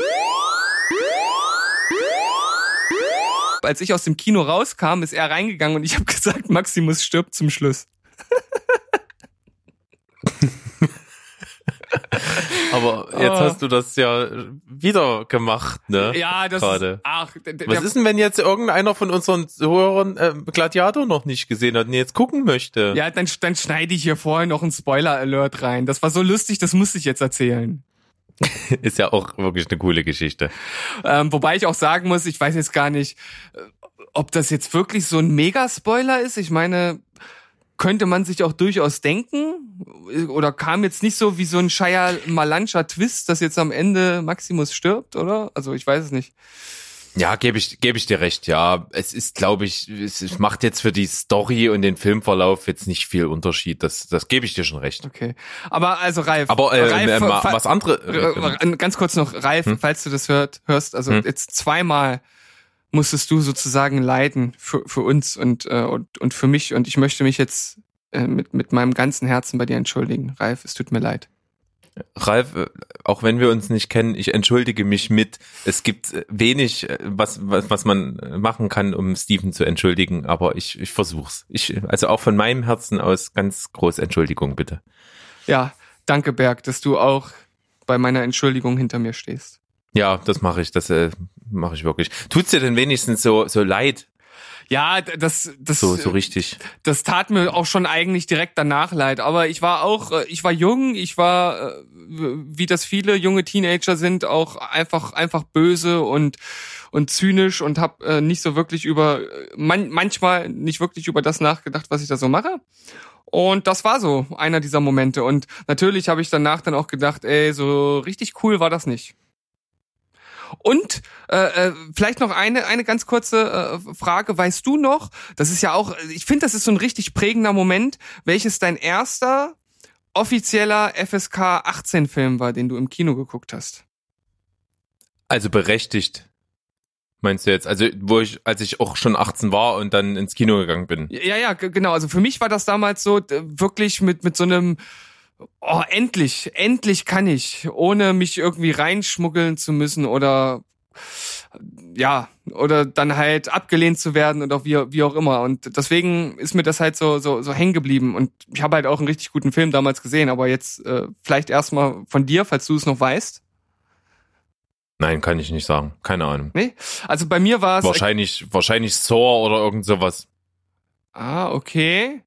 Als ich aus dem Kino rauskam, ist er reingegangen und ich habe gesagt, Maximus stirbt zum Schluss. Aber jetzt Oh. hast du das ja wieder gemacht, ne? Ja, das Gerade. ist, ach, der, der, Was ist denn, wenn jetzt irgendeiner von unseren Hörern äh, Gladiator noch nicht gesehen hat und jetzt gucken möchte? ja, dann, dann schneide ich hier vorher noch einen Spoiler-Alert rein. Das war so lustig, das musste ich jetzt erzählen. Ist ja auch wirklich eine coole Geschichte. Ähm, wobei ich auch sagen muss, ich weiß jetzt gar nicht, äh, ob das jetzt wirklich so ein Mega-Spoiler ist. Ich meine, könnte man sich auch durchaus denken? Oder kam jetzt nicht so wie so ein Shia Malancha Twist, dass jetzt am Ende Maximus stirbt, oder? Also ich weiß es nicht. Ja, gebe ich, gebe ich dir recht. Ja, es ist, glaube ich, es, macht jetzt für die Story und den Filmverlauf jetzt nicht viel Unterschied. Das, das gebe ich dir schon recht. Okay. Aber also Ralf. Aber äh, Ralf, äh, was andere. R- Ganz kurz noch, Ralf, falls du das hört, hörst, also Hm? jetzt zweimal musstest du sozusagen leiden für, für uns und, äh, und, und für mich und ich möchte mich jetzt äh, mit, mit meinem ganzen Herzen bei dir entschuldigen. Ralf, es tut mir leid. Ralf, äh, auch wenn wir uns nicht kennen, ich entschuldige mich mit. Es gibt äh, wenig, äh, was, was, was man machen kann, um Steven zu entschuldigen, aber ich, ich versuch's. Ich, also auch von meinem Herzen aus ganz groß Entschuldigung, bitte. Ja, danke Berg, dass du auch bei meiner Entschuldigung hinter mir stehst. Ja, das mache ich, das äh, mache ich wirklich. Tut's dir denn wenigstens so, so leid? Ja, das, das, So, so richtig. das tat mir auch schon eigentlich direkt danach leid. Aber ich war auch, äh, ich war jung, ich war, äh, wie das viele junge Teenager sind, auch einfach, einfach böse und und zynisch und habe äh, nicht so wirklich über, äh, man, manchmal nicht wirklich über das nachgedacht, was ich da so mache. Und das war so einer dieser Momente. Und natürlich habe ich danach dann auch gedacht, ey, so richtig cool war das nicht. Und äh, äh, vielleicht noch eine eine ganz kurze äh, Frage: Weißt du noch? Das ist ja auch, ich finde, das ist so ein richtig prägender Moment. Welches dein erster offizieller FSK 18 Film war, den du im Kino geguckt hast? Also berechtigt. Meinst du jetzt? Also, wo ich, als ich auch schon 18 war und dann ins Kino gegangen bin. Ja, ja, genau. Also für mich war das damals so wirklich mit mit so einem Oh, endlich, endlich kann ich, ohne mich irgendwie reinschmuggeln zu müssen oder ja, oder dann halt abgelehnt zu werden oder wie, wie auch immer. Und deswegen ist mir das halt so, so, so hängen geblieben. Und ich habe halt auch einen richtig guten Film damals gesehen, aber jetzt äh, vielleicht erstmal von dir, falls du es noch weißt. Nein, kann ich nicht sagen. Keine Ahnung. Nee? Also bei mir war es. Wahrscheinlich, wahrscheinlich Saw oder irgend sowas. Ah, okay.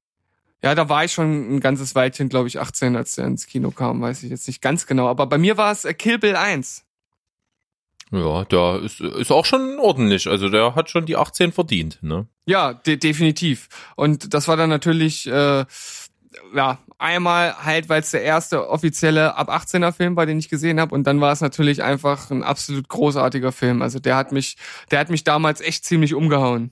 Ja, da war ich schon ein ganzes Weilchen, glaube ich, 18, als der ins Kino kam, weiß ich jetzt nicht ganz genau. Aber bei mir war es äh, Kill Bill 1. Ja, der ist, ist auch schon ordentlich. Also der hat schon die 18 verdient, ne? Ja, de definitiv. Und das war dann natürlich, äh, ja, einmal halt, weil es der erste offizielle ab 18er Film war, den ich gesehen habe. Und dann war es natürlich einfach ein absolut großartiger Film. Also der hat mich, der hat mich damals echt ziemlich umgehauen.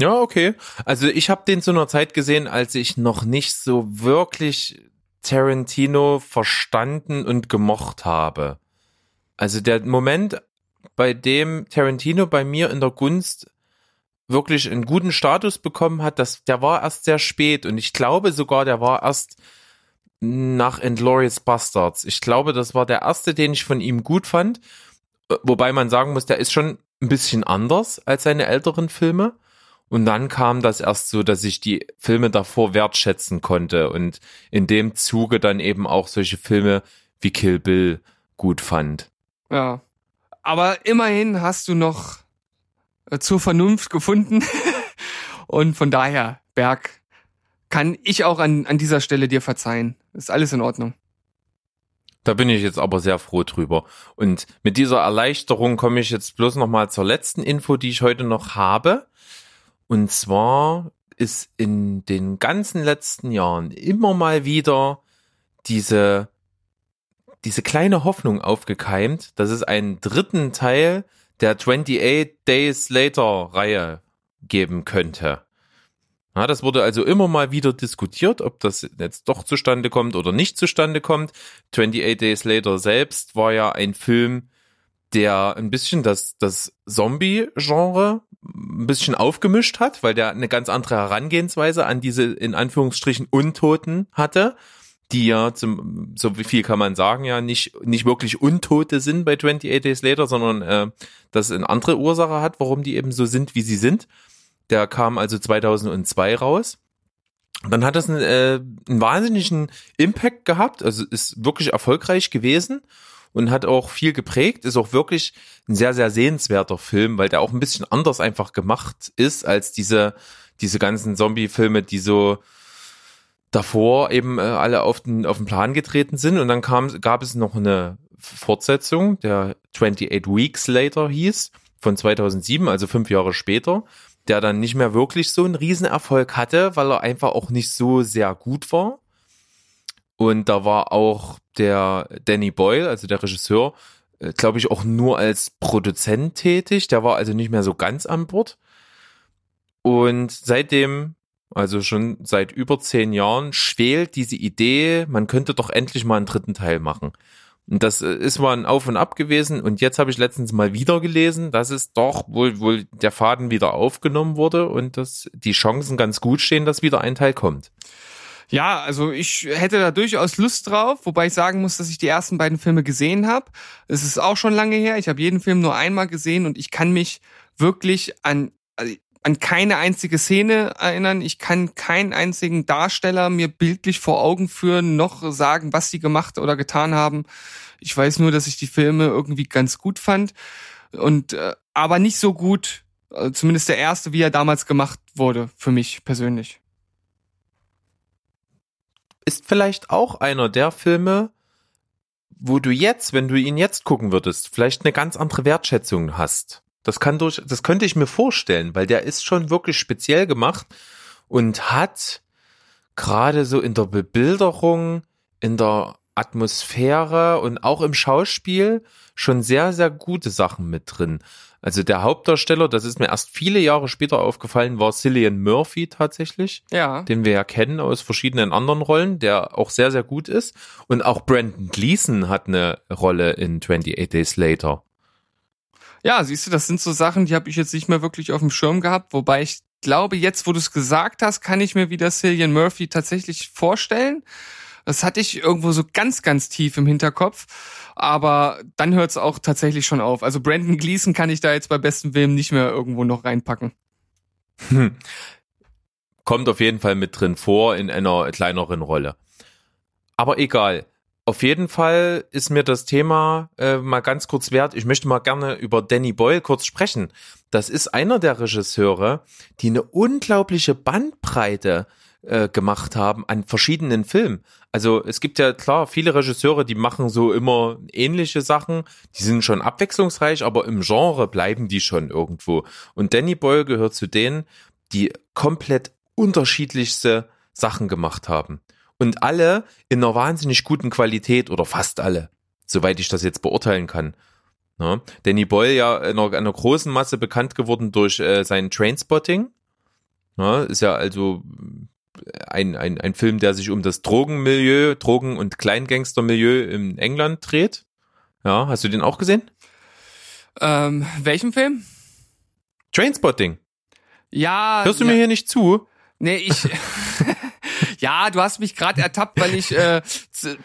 Ja, okay. Also ich habe den zu einer Zeit gesehen, als ich noch nicht so wirklich Tarantino verstanden und gemocht habe. Also der Moment, bei dem Tarantino bei mir in der Gunst wirklich einen guten Status bekommen hat, das, der war erst sehr spät und ich glaube sogar, der war erst nach Inglourious Bastards. Ich glaube, das war der erste, den ich von ihm gut fand. Wobei man sagen muss, der ist schon ein bisschen anders als seine älteren Filme. Und dann kam das erst so, dass ich die Filme davor wertschätzen konnte und in dem Zuge dann eben auch solche Filme wie Kill Bill gut fand. Ja. Aber immerhin hast du noch äh, zur Vernunft gefunden. Und von daher, Berg, kann ich auch an, an dieser Stelle dir verzeihen. Ist alles in Ordnung. Da bin ich jetzt aber sehr froh drüber. Und mit dieser Erleichterung komme ich jetzt bloß noch mal zur letzten Info, die ich heute noch habe. Und zwar ist in den ganzen letzten Jahren immer mal wieder diese, diese kleine Hoffnung aufgekeimt, dass es einen dritten Teil der 28 Days Later Reihe geben könnte. Ja, das wurde also immer mal wieder diskutiert, ob das jetzt doch zustande kommt oder nicht zustande kommt. 28 Days Later selbst war ja ein Film, der ein bisschen das, das Zombie-Genre ein bisschen aufgemischt hat, weil der eine ganz andere Herangehensweise an diese in Anführungsstrichen Untoten hatte, die ja zum, so wie viel kann man sagen, ja nicht, nicht wirklich Untote sind bei 28 Days Later, sondern äh, das eine andere Ursache hat, warum die eben so sind, wie sie sind. Der kam also 2002 raus. dann hat das einen, äh, einen wahnsinnigen Impact gehabt, also ist wirklich erfolgreich gewesen und hat auch viel geprägt, ist auch wirklich ein sehr, sehr sehenswerter Film, weil der auch ein bisschen anders einfach gemacht ist als diese, diese ganzen Zombie-Filme, die so davor eben äh, alle auf den, auf den Plan getreten sind und dann kam, gab es noch eine Fortsetzung, der 28 Weeks Later hieß, von 2007, also fünf Jahre später, der dann nicht mehr wirklich so einen Riesenerfolg hatte, weil er einfach auch nicht so sehr gut war. Und da war auch der Danny Boyle, also der Regisseur, äh, glaube ich, auch nur als Produzent tätig. Der war also nicht mehr so ganz an Bord. Und seitdem, also schon seit über zehn Jahren, schwelt diese Idee, man könnte doch endlich mal einen dritten Teil machen. Und das äh, ist mal ein Auf und Ab gewesen. Und jetzt habe ich letztens mal wieder gelesen, dass es doch wohl, wohl der Faden wieder aufgenommen wurde und dass die Chancen ganz gut stehen, dass wieder ein Teil kommt. Ja, also ich hätte da durchaus Lust drauf, wobei ich sagen muss, dass ich die ersten beiden Filme gesehen habe. Es ist auch schon lange her. Ich habe jeden Film nur einmal gesehen und ich kann mich wirklich an also an keine einzige Szene erinnern. Ich kann keinen einzigen Darsteller mir bildlich vor Augen führen, noch sagen, was sie gemacht oder getan haben. Ich weiß nur, dass ich die Filme irgendwie ganz gut fand und äh, aber nicht so gut, äh, zumindest der erste, wie er damals gemacht wurde für mich persönlich. Ist vielleicht auch einer der Filme, wo du jetzt, wenn du ihn jetzt gucken würdest, vielleicht eine ganz andere Wertschätzung hast. Das kann durch, das könnte ich mir vorstellen, weil der ist schon wirklich speziell gemacht und hat gerade so in der Bebilderung, in der Atmosphäre und auch im Schauspiel schon sehr, sehr gute Sachen mit drin. Also der Hauptdarsteller, das ist mir erst viele Jahre später aufgefallen, war Cillian Murphy tatsächlich. Ja. Den wir ja kennen aus verschiedenen anderen Rollen, der auch sehr, sehr gut ist. Und auch Brandon Gleason hat eine Rolle in 28 Days Later. Ja, siehst du, das sind so Sachen, die habe ich jetzt nicht mehr wirklich auf dem Schirm gehabt, wobei ich glaube, jetzt, wo du es gesagt hast, kann ich mir wieder Cillian Murphy tatsächlich vorstellen. Das hatte ich irgendwo so ganz, ganz tief im Hinterkopf. Aber dann hört es auch tatsächlich schon auf. Also Brandon Gleason kann ich da jetzt bei bestem Willen nicht mehr irgendwo noch reinpacken. Hm. Kommt auf jeden Fall mit drin vor in einer kleineren Rolle. Aber egal. Auf jeden Fall ist mir das Thema äh, mal ganz kurz wert. Ich möchte mal gerne über Danny Boyle kurz sprechen. Das ist einer der Regisseure, die eine unglaubliche Bandbreite äh, gemacht haben an verschiedenen Filmen. Also es gibt ja klar viele Regisseure, die machen so immer ähnliche Sachen, die sind schon abwechslungsreich, aber im Genre bleiben die schon irgendwo. Und Danny Boyle gehört zu denen, die komplett unterschiedlichste Sachen gemacht haben. Und alle in einer wahnsinnig guten Qualität oder fast alle, soweit ich das jetzt beurteilen kann. Ja, Danny Boyle ja einer, einer großen Masse bekannt geworden durch äh, sein Trainspotting. Ja, ist ja also ein, ein, ein Film, der sich um das Drogenmilieu, Drogen- und Kleingangstermilieu in England dreht. Ja, hast du den auch gesehen? Ähm, welchen Film? Trainspotting. Ja. Hörst du ja. mir hier nicht zu? Nee, ich. ja, du hast mich gerade ertappt, weil ich äh,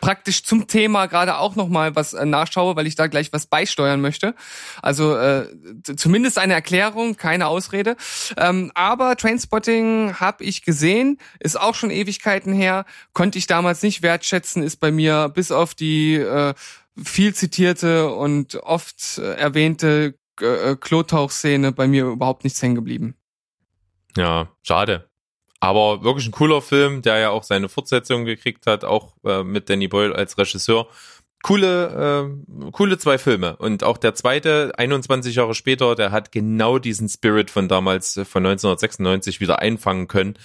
praktisch zum Thema gerade auch noch mal was äh, nachschaue, weil ich da gleich was beisteuern möchte. Also äh, zumindest eine Erklärung, keine Ausrede. Ähm, aber Trainspotting habe ich gesehen, ist auch schon Ewigkeiten her, konnte ich damals nicht wertschätzen, ist bei mir bis auf die äh, viel zitierte und oft äh, erwähnte äh, Klotauchszene bei mir überhaupt nichts hängen geblieben. Ja, schade. Aber wirklich ein cooler Film, der ja auch seine Fortsetzung gekriegt hat, auch äh, mit Danny Boyle als Regisseur. Coole, äh, coole zwei Filme. Und auch der zweite, 21 Jahre später, der hat genau diesen Spirit von damals, äh, von 1996 wieder einfangen können.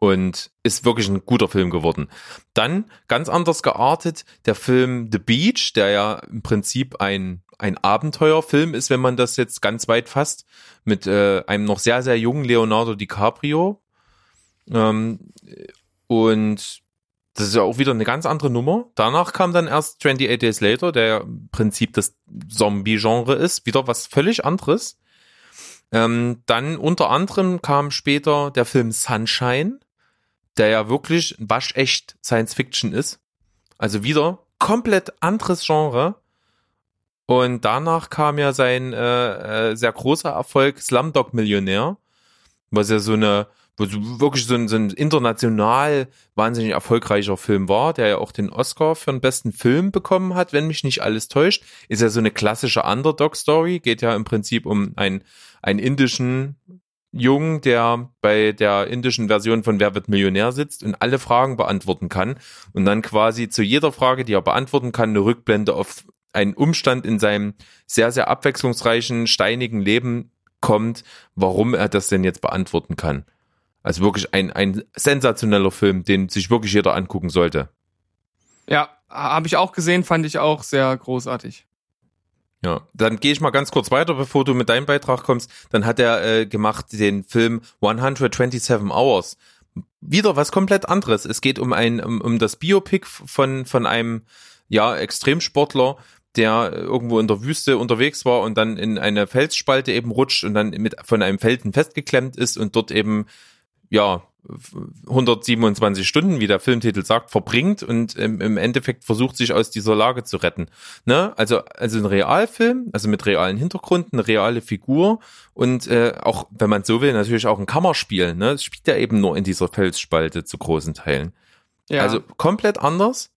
Und ist wirklich ein guter Film geworden. Dann ganz anders geartet der Film The Beach, der ja im Prinzip ein, ein Abenteuerfilm ist, wenn man das jetzt ganz weit fasst, mit äh, einem noch sehr, sehr jungen Leonardo DiCaprio. Ähm, und das ist ja auch wieder eine ganz andere Nummer. Danach kam dann erst 28 Days Later, der im Prinzip das Zombie-Genre ist, wieder was völlig anderes. Ähm, dann unter anderem kam später der Film Sunshine, der ja wirklich waschecht Science Fiction ist. Also wieder komplett anderes Genre. Und danach kam ja sein äh, äh, sehr großer Erfolg Slumdog Millionär, was ja so eine wirklich so ein, so ein international wahnsinnig erfolgreicher Film war, der ja auch den Oscar für den besten Film bekommen hat, wenn mich nicht alles täuscht. Ist ja so eine klassische Underdog-Story, geht ja im Prinzip um einen, einen indischen Jungen, der bei der indischen Version von Wer wird Millionär sitzt und alle Fragen beantworten kann und dann quasi zu jeder Frage, die er beantworten kann, eine Rückblende auf einen Umstand in seinem sehr, sehr abwechslungsreichen, steinigen Leben kommt, warum er das denn jetzt beantworten kann. Also wirklich ein, ein sensationeller Film, den sich wirklich jeder angucken sollte. Ja, habe ich auch gesehen, fand ich auch sehr großartig. Ja, dann gehe ich mal ganz kurz weiter, bevor du mit deinem Beitrag kommst. Dann hat er äh, gemacht den Film 127 Hours. Wieder was komplett anderes. Es geht um ein um, um das Biopic von von einem ja Extremsportler, der irgendwo in der Wüste unterwegs war und dann in eine Felsspalte eben rutscht und dann mit von einem Felsen festgeklemmt ist und dort eben ja 127 Stunden, wie der Filmtitel sagt, verbringt und im, im Endeffekt versucht sich aus dieser Lage zu retten. Ne? Also also ein Realfilm, also mit realen Hintergrund, eine reale Figur und äh, auch, wenn man so will, natürlich auch ein Kammerspiel. Ne? Es spielt ja eben nur in dieser Felsspalte zu großen Teilen. Ja. Also komplett anders.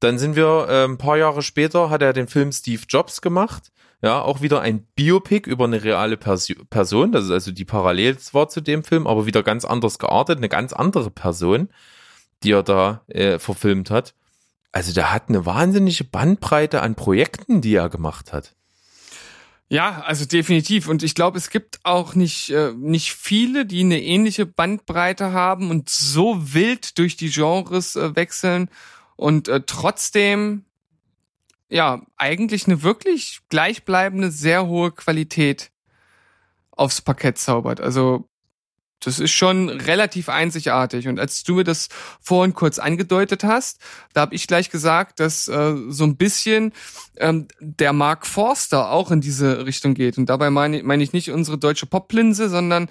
Dann sind wir äh, ein paar Jahre später, hat er den Film Steve Jobs gemacht. Ja, auch wieder ein Biopic über eine reale Pers Person. Das ist also die Parallel zwar zu dem Film, aber wieder ganz anders geartet. Eine ganz andere Person, die er da äh, verfilmt hat. Also der hat eine wahnsinnige Bandbreite an Projekten, die er gemacht hat. Ja, also definitiv. Und ich glaube, es gibt auch nicht, äh, nicht viele, die eine ähnliche Bandbreite haben und so wild durch die Genres äh, wechseln und äh, trotzdem ja eigentlich eine wirklich gleichbleibende, sehr hohe Qualität aufs Parkett zaubert. Also das ist schon relativ einzigartig. Und als du mir das vorhin kurz angedeutet hast, da habe ich gleich gesagt, dass äh, so ein bisschen ähm, der Mark Forster auch in diese Richtung geht. Und dabei meine, meine ich nicht unsere deutsche Poplinse, sondern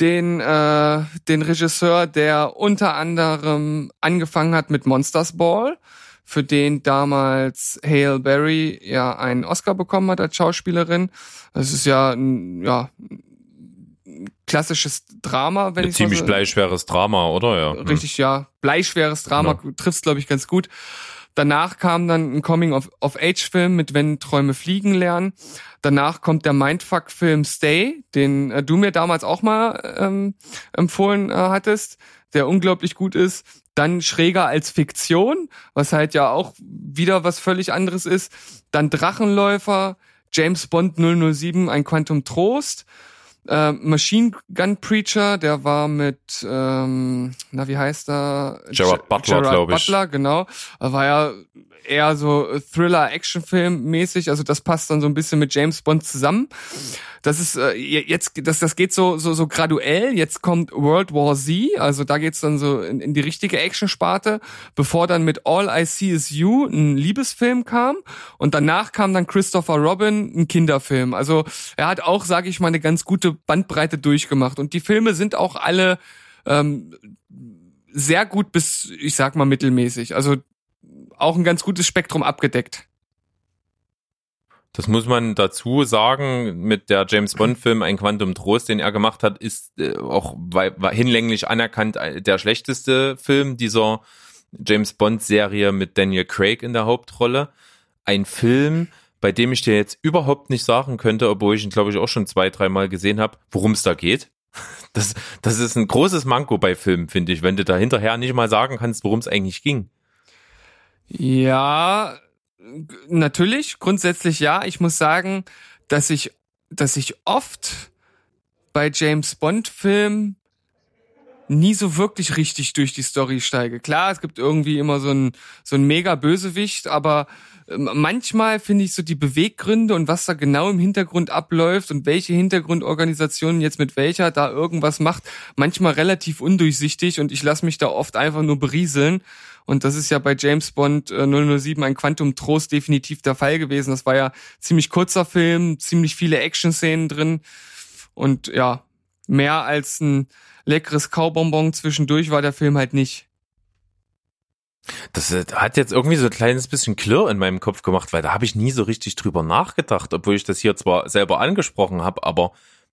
den, äh, den Regisseur, der unter anderem angefangen hat mit Monsters Ball, für den damals Hale Berry ja einen Oscar bekommen hat als Schauspielerin. Das ist ja ein, ja, klassisches Drama, wenn ich ziemlich so, bleischweres Drama, oder? Ja. Hm. Richtig, ja. Bleischweres Drama Genau. trifft's, glaube ich, ganz gut. Danach kam dann ein Coming-of-Age-Film mit Wenn Träume fliegen lernen. Danach kommt der Mindfuck-Film Stay, den äh, du mir damals auch mal ähm, empfohlen äh, hattest, der unglaublich gut ist. Dann Schräger als Fiktion, was halt ja auch wieder was völlig anderes ist. Dann Drachenläufer, James Bond 007, ein Quantum Trost. Äh, Machine Gun Preacher, der war mit, ähm, na wie heißt er? Gerard Butler, Gerard glaub ich. Butler, genau. Er war ja eher so Thriller-Action-Film mäßig, also das passt dann so ein bisschen mit James Bond zusammen. Das ist äh, jetzt, das, das geht so, so, so graduell. Jetzt kommt World War Z, also da geht's dann so in, in die richtige Action-Sparte, bevor dann mit All I See Is You ein Liebesfilm kam und danach kam dann Christopher Robin, ein Kinderfilm. Also er hat auch, sage ich mal, eine ganz gute Bandbreite durchgemacht und die Filme sind auch alle ähm, sehr gut bis, ich sag mal, mittelmäßig. Also auch ein ganz gutes Spektrum abgedeckt. Das muss man dazu sagen, mit der James Bond-Film Ein Quantum Trost, den er gemacht hat, ist äh, auch hinlänglich anerkannt äh, der schlechteste Film dieser James Bond-Serie mit Daniel Craig in der Hauptrolle. Ein Film, bei dem ich dir jetzt überhaupt nicht sagen könnte, obwohl ich ihn, glaube ich, auch schon zwei, dreimal gesehen habe, worum es da geht. Das, das ist ein großes Manko bei Filmen, finde ich, wenn du da hinterher nicht mal sagen kannst, worum es eigentlich ging. Ja, natürlich, grundsätzlich ja. Ich muss sagen, dass ich, dass ich oft bei James Bond Filmen nie so wirklich richtig durch die Story steige. Klar, es gibt irgendwie immer so ein so ein mega Bösewicht, aber ähm, manchmal finde ich so die Beweggründe und was da genau im Hintergrund abläuft und welche Hintergrundorganisation jetzt mit welcher da irgendwas macht, manchmal relativ undurchsichtig und ich lasse mich da oft einfach nur berieseln. Und das ist ja bei James Bond äh, 007 ein Quantum Trost definitiv der Fall gewesen. Das war ja ziemlich kurzer Film, ziemlich viele Action-Szenen drin und ja, mehr als ein leckeres Kaubonbon zwischendurch war der Film halt nicht. Das äh, hat jetzt irgendwie so ein kleines bisschen Klirr in meinem Kopf gemacht, weil da habe ich nie so richtig drüber nachgedacht, obwohl ich das hier zwar selber angesprochen habe, aber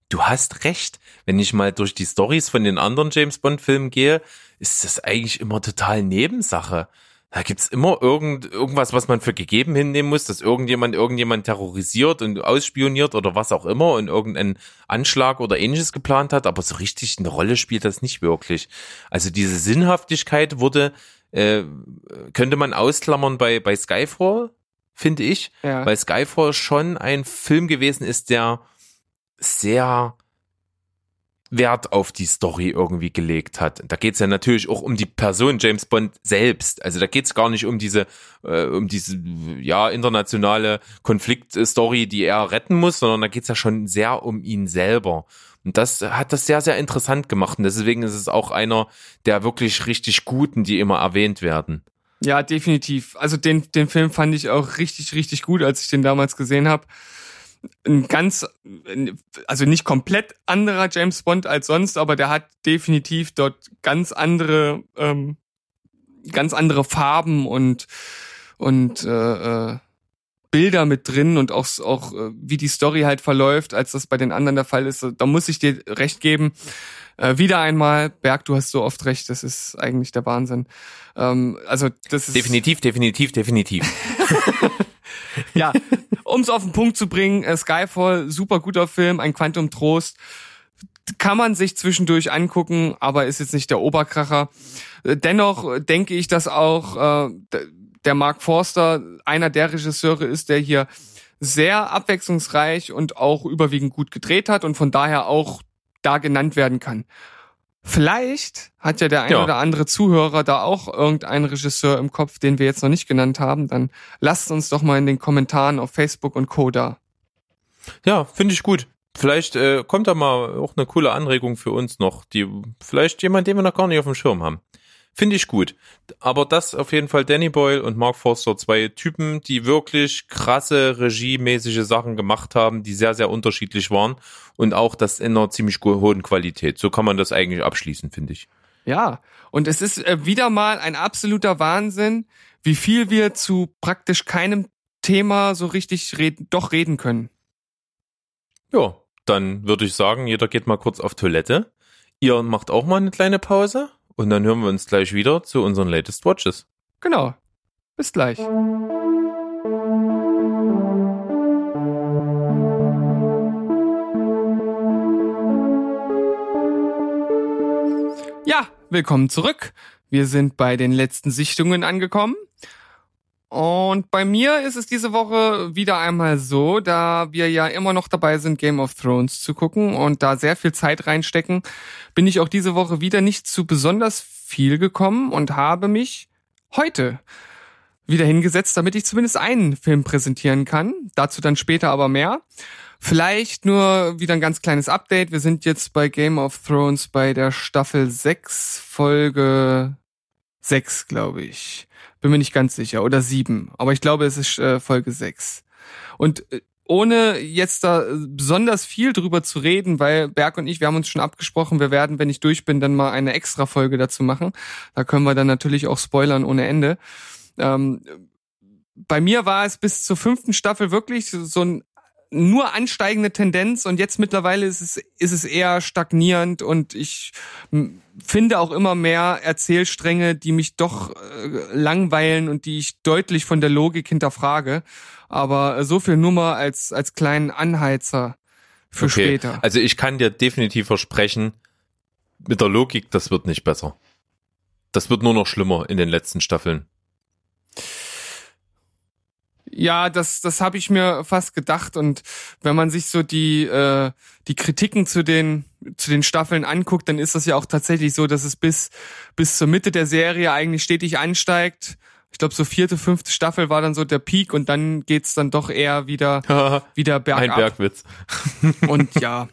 du hast recht. Wenn ich mal durch die Stories von den anderen James Bond Filmen gehe, ist das eigentlich immer total Nebensache. Da gibt's immer irgend, irgendwas, was man für gegeben hinnehmen muss, dass irgendjemand irgendjemand terrorisiert und ausspioniert oder was auch immer und irgendeinen Anschlag oder ähnliches geplant hat, aber so richtig eine Rolle spielt das nicht wirklich. Also diese Sinnhaftigkeit wurde, äh, könnte man ausklammern bei, bei Skyfall, finde ich, Ja. weil Skyfall schon ein Film gewesen ist, der sehr Wert auf die Story irgendwie gelegt hat. Da geht's ja natürlich auch um die Person James Bond selbst. Also da geht's gar nicht um diese, äh, um diese ja internationale Konfliktstory, die er retten muss, sondern da geht's ja schon sehr um ihn selber. Und das hat das sehr, sehr interessant gemacht. Und deswegen ist es auch einer der wirklich richtig guten, die immer erwähnt werden. Ja, definitiv. Also den, den Film fand ich auch richtig, richtig gut, als ich den damals gesehen habe. Ein ganz, also nicht komplett anderer James Bond als sonst, aber der hat definitiv dort ganz andere, ähm, ganz andere Farben und und äh, äh, Bilder mit drin und auch auch äh, wie die Story halt verläuft, als das bei den anderen der Fall ist. Da muss ich dir recht geben. Äh, wieder einmal, Berg, du hast so oft recht, das ist eigentlich der Wahnsinn. Ähm, also das ist Definitiv, definitiv, definitiv. ja, um es auf den Punkt zu bringen, äh, Skyfall, super guter Film, ein Quantum Trost. Kann man sich zwischendurch angucken, aber ist jetzt nicht der Oberkracher. Äh, Dennoch äh, denke ich, dass auch äh, der Mark Forster einer der Regisseure ist, der hier sehr abwechslungsreich und auch überwiegend gut gedreht hat und von daher auch da genannt werden kann. Vielleicht hat ja der ein Ja. oder andere Zuhörer da auch irgendeinen Regisseur im Kopf, den wir jetzt noch nicht genannt haben. Dann lasst uns doch mal in den Kommentaren auf Facebook und Co. da. Ja, finde ich gut. Vielleicht äh, kommt da mal auch eine coole Anregung für uns noch, die vielleicht jemand, den wir noch gar nicht auf dem Schirm haben. Finde ich gut. Aber das auf jeden Fall Danny Boyle und Mark Forster, zwei Typen, die wirklich krasse regiemäßige Sachen gemacht haben, die sehr, sehr unterschiedlich waren und auch das in einer ziemlich hohen Qualität. So kann man das eigentlich abschließen, finde ich. Ja, und es ist äh, wieder mal ein absoluter Wahnsinn, wie viel wir zu praktisch keinem Thema so richtig reden, doch reden können. Ja, dann würde ich sagen, jeder geht mal kurz auf Toilette. Ihr macht auch mal eine kleine Pause und dann hören wir uns gleich wieder zu unseren Latest Watches. Genau. Bis gleich. Ja, willkommen zurück. Wir sind bei den letzten Sichtungen angekommen. Und bei mir ist es diese Woche wieder einmal so, da wir ja immer noch dabei sind, Game of Thrones zu gucken und da sehr viel Zeit reinstecken, bin ich auch diese Woche wieder nicht zu besonders viel gekommen und habe mich heute wieder hingesetzt, damit ich zumindest einen Film präsentieren kann. Dazu dann später aber mehr. Vielleicht nur wieder ein ganz kleines Update. Wir sind jetzt bei Game of Thrones bei der Staffel 6, Folge 6, glaube ich. Bin mir nicht ganz sicher. Oder 7. Aber ich glaube, es ist äh, Folge 6. Und äh, ohne jetzt da äh, besonders viel drüber zu reden, weil Berg und ich, wir haben uns schon abgesprochen, wir werden, wenn ich durch bin, dann mal eine extra Folge dazu machen. Da können wir dann natürlich auch spoilern ohne Ende. Ähm, bei mir war es bis zur fünften Staffel wirklich so ein nur ansteigende Tendenz und jetzt mittlerweile ist es, ist es eher stagnierend und ich finde auch immer mehr Erzählstränge, die mich doch äh, langweilen und die ich deutlich von der Logik hinterfrage. Aber äh, so viel nur mal als, als kleinen Anheizer für später. Also ich kann dir definitiv versprechen, mit der Logik, das wird nicht besser. Das wird nur noch schlimmer in den letzten Staffeln. Ja, das, das habe ich mir fast gedacht. Und wenn man sich so die, äh, die Kritiken zu den, zu den Staffeln anguckt, dann ist das ja auch tatsächlich so, dass es bis, bis zur Mitte der Serie eigentlich stetig ansteigt. Ich glaube, so vierte, fünfte Staffel war dann so der Peak und dann geht's dann doch eher wieder, wieder bergab. Ein Bergwitz. Und ja,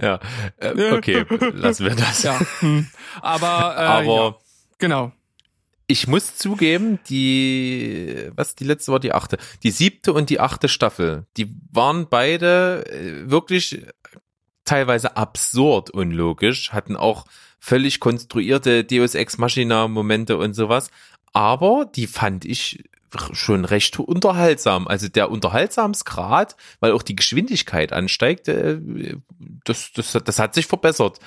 Ja, äh, okay, lassen wir das. ja. hm. Aber, äh, Aber ja, genau. Ich muss zugeben, die, was, die letzte war die achte. Die siebte und die achte Staffel, die waren beide äh, wirklich teilweise absurd unlogisch, hatten auch völlig konstruierte Deus Ex Machina Momente und sowas. Aber die fand ich schon recht unterhaltsam. Also der Unterhaltsamsgrad, weil auch die Geschwindigkeit ansteigt, äh, das, das, das hat sich verbessert.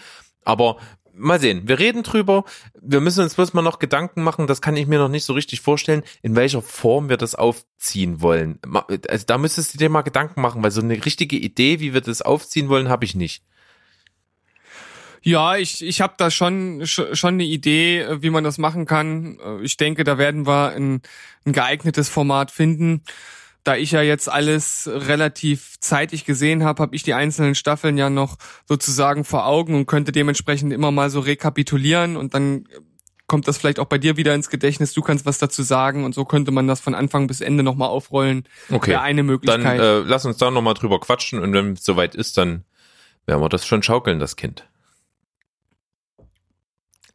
Aber mal sehen, wir reden drüber. Wir müssen uns bloß mal noch Gedanken machen, das kann ich mir noch nicht so richtig vorstellen, in welcher Form wir das aufziehen wollen. Also da müsstest du dir mal Gedanken machen, weil so eine richtige Idee, wie wir das aufziehen wollen, habe ich nicht. Ja, ich, ich habe da schon, schon eine Idee, wie man das machen kann. Ich denke, da werden wir ein, ein geeignetes Format finden. Da ich ja jetzt alles relativ zeitig gesehen habe, habe ich die einzelnen Staffeln ja noch sozusagen vor Augen und könnte dementsprechend immer mal so rekapitulieren und dann kommt das vielleicht auch bei dir wieder ins Gedächtnis. Du kannst was dazu sagen und so könnte man das von Anfang bis Ende nochmal aufrollen. Okay. Wäre eine Möglichkeit. Dann äh, lass uns da nochmal drüber quatschen und wenn es soweit ist, dann werden wir das schon schaukeln, das Kind.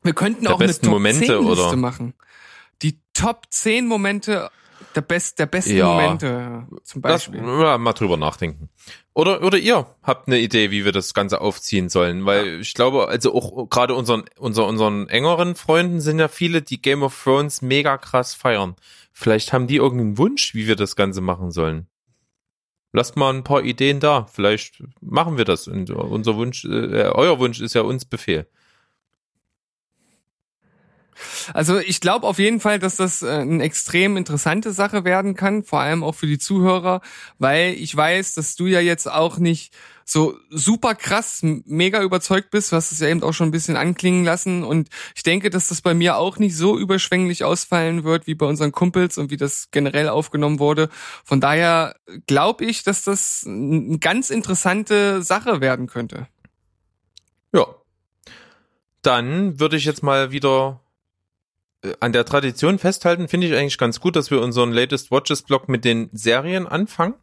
Wir könnten der auch eine Top Momente, 10 Liste oder? machen. Die Top 10 Momente der, best, der besten Ja. Momente zum Lass Beispiel. ja, mal drüber nachdenken. Oder, oder ihr habt eine Idee, wie wir das Ganze aufziehen sollen, weil ich glaube, also auch gerade unseren, unser, unseren engeren Freunden sind ja viele, die Game of Thrones mega krass feiern. Vielleicht haben die irgendeinen Wunsch, wie wir das Ganze machen sollen. Lasst mal ein paar Ideen da. Vielleicht machen wir das. Und unser Wunsch, äh, euer Wunsch ist ja uns Befehl. Also ich glaube auf jeden Fall, dass das äh, eine extrem interessante Sache werden kann, vor allem auch für die Zuhörer, weil ich weiß, dass du ja jetzt auch nicht so super krass mega überzeugt bist, hast es ja eben auch schon ein bisschen anklingen lassen und ich denke, dass das bei mir auch nicht so überschwänglich ausfallen wird wie bei unseren Kumpels und wie das generell aufgenommen wurde. Von daher glaube ich, dass das eine ganz interessante Sache werden könnte. Ja. Dann würde ich jetzt mal wieder an der Tradition festhalten, finde ich eigentlich ganz gut, dass wir unseren Latest Watches Blog mit den Serien anfangen.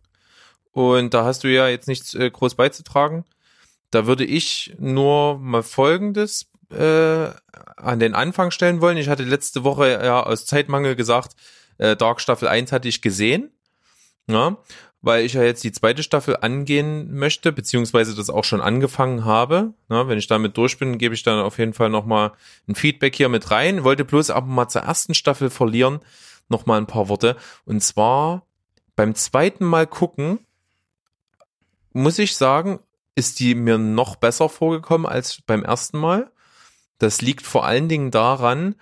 Und da hast du ja jetzt nichts äh, groß beizutragen. Da würde ich nur mal Folgendes äh, an den Anfang stellen wollen. Ich hatte letzte Woche ja aus Zeitmangel gesagt, äh, Dark Staffel 1 hatte ich gesehen. Ja, weil ich ja jetzt die zweite Staffel angehen möchte, beziehungsweise das auch schon angefangen habe. Na, wenn ich damit durch bin, gebe ich dann auf jeden Fall nochmal ein Feedback hier mit rein. Wollte bloß aber mal zur ersten Staffel verlieren, nochmal ein paar Worte. Und zwar beim zweiten Mal gucken, muss ich sagen, ist die mir noch besser vorgekommen als beim ersten Mal. Das liegt vor allen Dingen daran,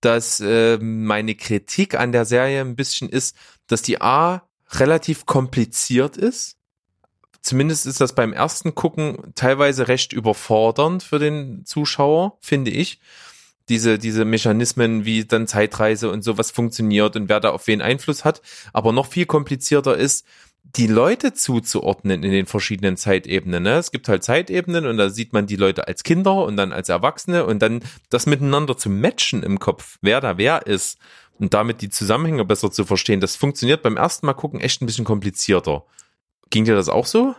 dass äh, meine Kritik an der Serie ein bisschen ist, dass die A relativ kompliziert ist. Zumindest ist das beim ersten Gucken teilweise recht überfordernd für den Zuschauer, finde ich. Diese, diese Mechanismen wie dann Zeitreise und sowas funktioniert und wer da auf wen Einfluss hat. Aber noch viel komplizierter ist, die Leute zuzuordnen in den verschiedenen Zeitebenen. Ne? Es gibt halt Zeitebenen und da sieht man die Leute als Kinder und dann als Erwachsene und dann das miteinander zu matchen im Kopf, wer da wer ist und damit die Zusammenhänge besser zu verstehen. Das funktioniert beim ersten Mal gucken echt ein bisschen komplizierter. Ging dir das auch so?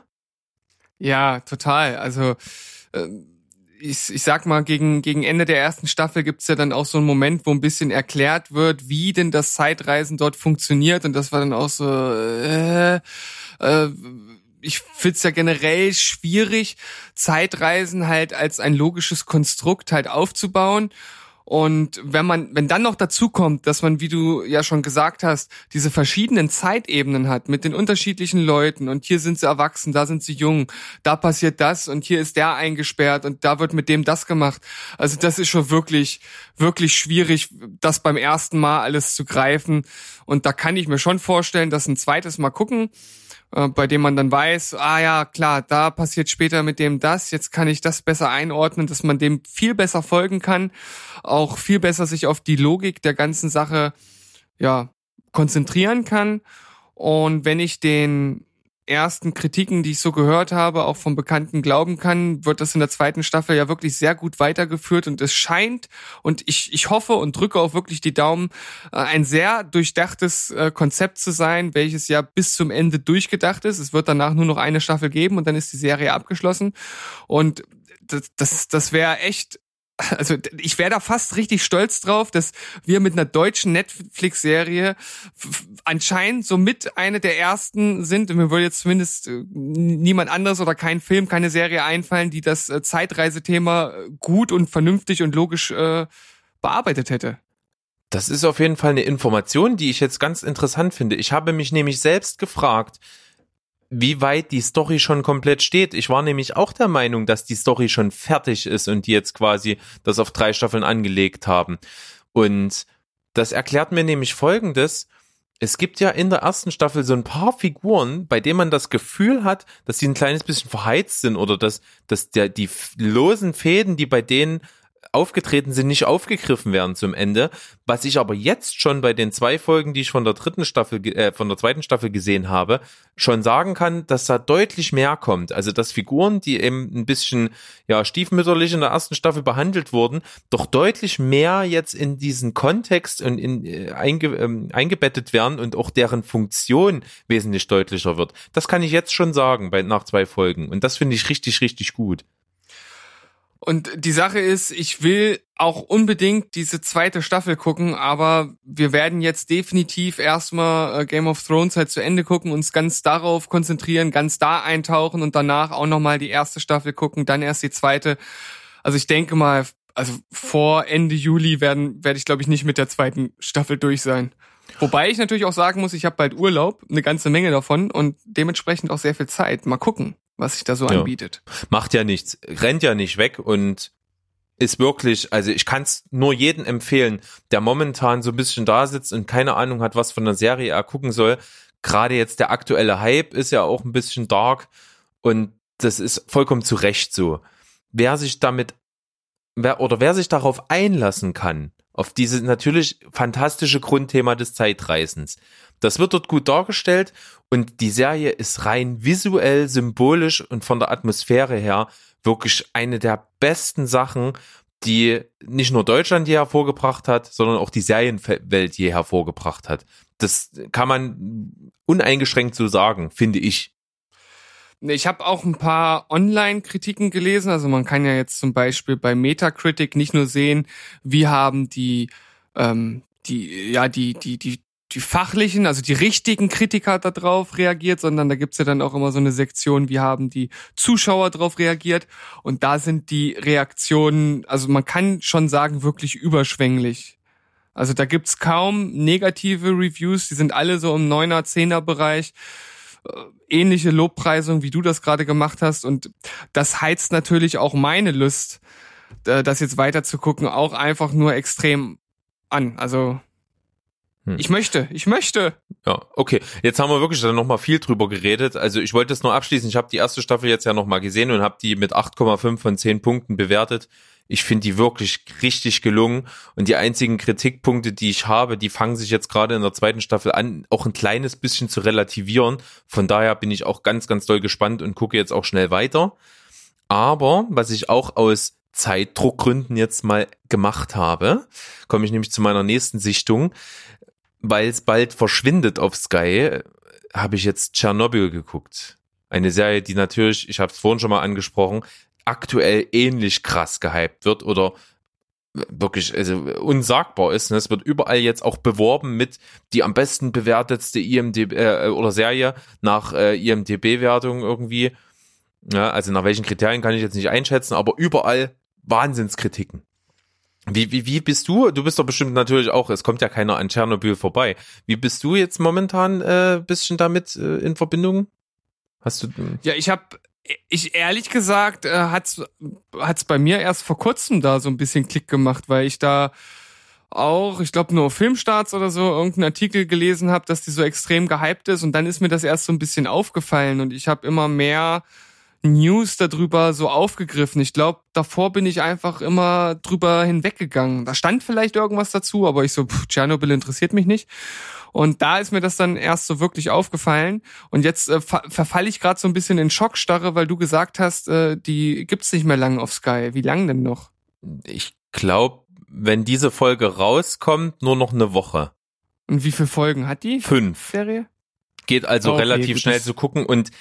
Ja, total. Also äh, ich, ich sag mal, gegen, gegen Ende der ersten Staffel gibt's ja dann auch so einen Moment, wo ein bisschen erklärt wird, wie denn das Zeitreisen dort funktioniert. Und das war dann auch so, äh, äh, ich find's ja generell schwierig, Zeitreisen halt als ein logisches Konstrukt halt aufzubauen. Und wenn man, wenn dann noch dazu kommt, dass man, wie du ja schon gesagt hast, diese verschiedenen Zeitebenen hat mit den unterschiedlichen Leuten und hier sind sie erwachsen, da sind sie jung, da passiert das und hier ist der eingesperrt und da wird mit dem das gemacht. Also das ist schon wirklich, wirklich schwierig, das beim ersten Mal alles zu greifen. Und da kann ich mir schon vorstellen, dass ein zweites Mal gucken, äh, bei dem man dann weiß, ah ja, klar, da passiert später mit dem das, jetzt kann ich das besser einordnen, dass man dem viel besser folgen kann, auch viel besser sich auf die Logik der ganzen Sache ja konzentrieren kann. Und wenn ich den ersten Kritiken, die ich so gehört habe, auch vom Bekannten glauben kann, wird das in der zweiten Staffel ja wirklich sehr gut weitergeführt und es scheint und ich, ich hoffe und drücke auch wirklich die Daumen, äh, ein sehr durchdachtes äh, Konzept zu sein, welches ja bis zum Ende durchgedacht ist. Es wird danach nur noch eine Staffel geben und dann ist die Serie abgeschlossen und das, das, das wäre echt also ich wäre da fast richtig stolz drauf, dass wir mit einer deutschen Netflix-Serie anscheinend somit eine der ersten sind. Und mir würde jetzt zumindest äh, niemand anderes oder kein Film, keine Serie einfallen, die das äh, Zeitreisethema gut und vernünftig und logisch äh, bearbeitet hätte. Das ist auf jeden Fall eine Information, die ich jetzt ganz interessant finde. Ich habe mich nämlich selbst gefragt, wie weit die Story schon komplett steht. Ich war nämlich auch der Meinung, dass die Story schon fertig ist und die jetzt quasi das auf drei Staffeln angelegt haben. Und das erklärt mir nämlich Folgendes. Es gibt ja in der ersten Staffel so ein paar Figuren, bei denen man das Gefühl hat, dass sie ein kleines bisschen verheizt sind oder dass, dass der, die losen Fäden, die bei denen aufgetreten sind, nicht aufgegriffen werden zum Ende. Was ich aber jetzt schon bei den zwei Folgen, die ich von der dritten Staffel, äh, von der zweiten Staffel gesehen habe, schon sagen kann, dass da deutlich mehr kommt. Also dass Figuren, die eben ein bisschen ja stiefmütterlich in der ersten Staffel behandelt wurden, doch deutlich mehr jetzt in diesen Kontext und in, äh, einge, ähm, eingebettet werden und auch deren Funktion wesentlich deutlicher wird. Das kann ich jetzt schon sagen bei nach zwei Folgen und das finde ich richtig richtig gut. Und die Sache ist, ich will auch unbedingt diese zweite Staffel gucken, aber wir werden jetzt definitiv erstmal äh, Game of Thrones halt zu Ende gucken, uns ganz darauf konzentrieren, ganz da eintauchen und danach auch nochmal die erste Staffel gucken, dann erst die zweite. Also ich denke mal, also vor Ende Juli werden werde ich glaube ich nicht mit der zweiten Staffel durch sein. Wobei ich natürlich auch sagen muss, ich habe bald Urlaub, eine ganze Menge davon und dementsprechend auch sehr viel Zeit. Mal gucken was sich da so Ja. anbietet. Macht ja nichts, rennt ja nicht weg und ist wirklich, also ich kann es nur jedem empfehlen, der momentan so ein bisschen da sitzt und keine Ahnung hat, was von der Serie er gucken soll. Gerade jetzt der aktuelle Hype ist ja auch ein bisschen dark und das ist vollkommen zu Recht so. Wer sich damit, wer, oder wer sich darauf einlassen kann, auf dieses natürlich fantastische Grundthema des Zeitreisens, das wird dort gut dargestellt und die Serie ist rein visuell, symbolisch und von der Atmosphäre her wirklich eine der besten Sachen, die nicht nur Deutschland je hervorgebracht hat, sondern auch die Serienwelt je hervorgebracht hat. Das kann man uneingeschränkt so sagen, finde ich. Ich habe auch ein paar Online-Kritiken gelesen. Also man kann ja jetzt zum Beispiel bei Metacritic nicht nur sehen, wie haben die ähm, die ja die die die die fachlichen, also die richtigen Kritiker darauf reagiert, sondern da gibt's ja dann auch immer so eine Sektion, wie haben die Zuschauer darauf reagiert. Und da sind die Reaktionen, also man kann schon sagen, wirklich überschwänglich. Also da gibt's kaum negative Reviews, die sind alle so im 9er, 10er Bereich äh, ähnliche Lobpreisung, wie du das gerade gemacht hast. Und das heizt natürlich auch meine Lust, äh, das jetzt weiter zu gucken, auch einfach nur extrem an. Also Hm. ich möchte, ich möchte. Ja, okay. Jetzt haben wir wirklich dann nochmal viel drüber geredet. Also ich wollte es nur abschließen. Ich habe die erste Staffel jetzt ja nochmal gesehen und habe die mit 8,5 von 10 Punkten bewertet. Ich finde die wirklich richtig gelungen. Und die einzigen Kritikpunkte, die ich habe, die fangen sich jetzt gerade in der zweiten Staffel an, auch ein kleines bisschen zu relativieren. Von daher bin ich auch ganz, ganz doll gespannt und gucke jetzt auch schnell weiter. Aber was ich auch aus Zeitdruckgründen jetzt mal gemacht habe, komme ich nämlich zu meiner nächsten Sichtung weil es bald verschwindet auf Sky, habe ich jetzt Tschernobyl geguckt. Eine Serie, die natürlich, ich habe es vorhin schon mal angesprochen, aktuell ähnlich krass gehypt wird oder wirklich also unsagbar ist. ne? Es wird überall jetzt auch beworben mit die am besten bewertetste IMDb äh, oder Serie nach äh, IMDb-Wertung irgendwie. Ja, also nach welchen Kriterien kann ich jetzt nicht einschätzen, aber überall Wahnsinnskritiken. Wie, wie, wie bist du? Du bist doch bestimmt natürlich auch, es kommt ja keiner an Tschernobyl vorbei. Wie bist du jetzt momentan äh, bisschen damit äh, in Verbindung? Hast du. Ja, ich habe, ich ehrlich gesagt, äh, hat's hat's bei mir erst vor kurzem da so ein bisschen Klick gemacht, weil ich da auch, ich glaube nur Filmstarts oder so, irgendeinen Artikel gelesen habe, dass die so extrem gehypt ist und dann ist mir das erst so ein bisschen aufgefallen und ich habe immer mehr News darüber so aufgegriffen. Ich glaube, davor bin ich einfach immer drüber hinweggegangen. Da stand vielleicht irgendwas dazu, aber ich so, pff, Tschernobyl interessiert mich nicht. Und da ist mir das dann erst so wirklich aufgefallen. Und jetzt äh, ver verfalle ich gerade so ein bisschen in Schockstarre, weil du gesagt hast, äh, die gibt's nicht mehr lang auf Sky. Wie lang denn noch? Ich glaube, wenn diese Folge rauskommt, nur noch eine Woche. Und wie viele Folgen hat die Fünf. Serie? Geht also Okay, relativ schnell zu gucken. Und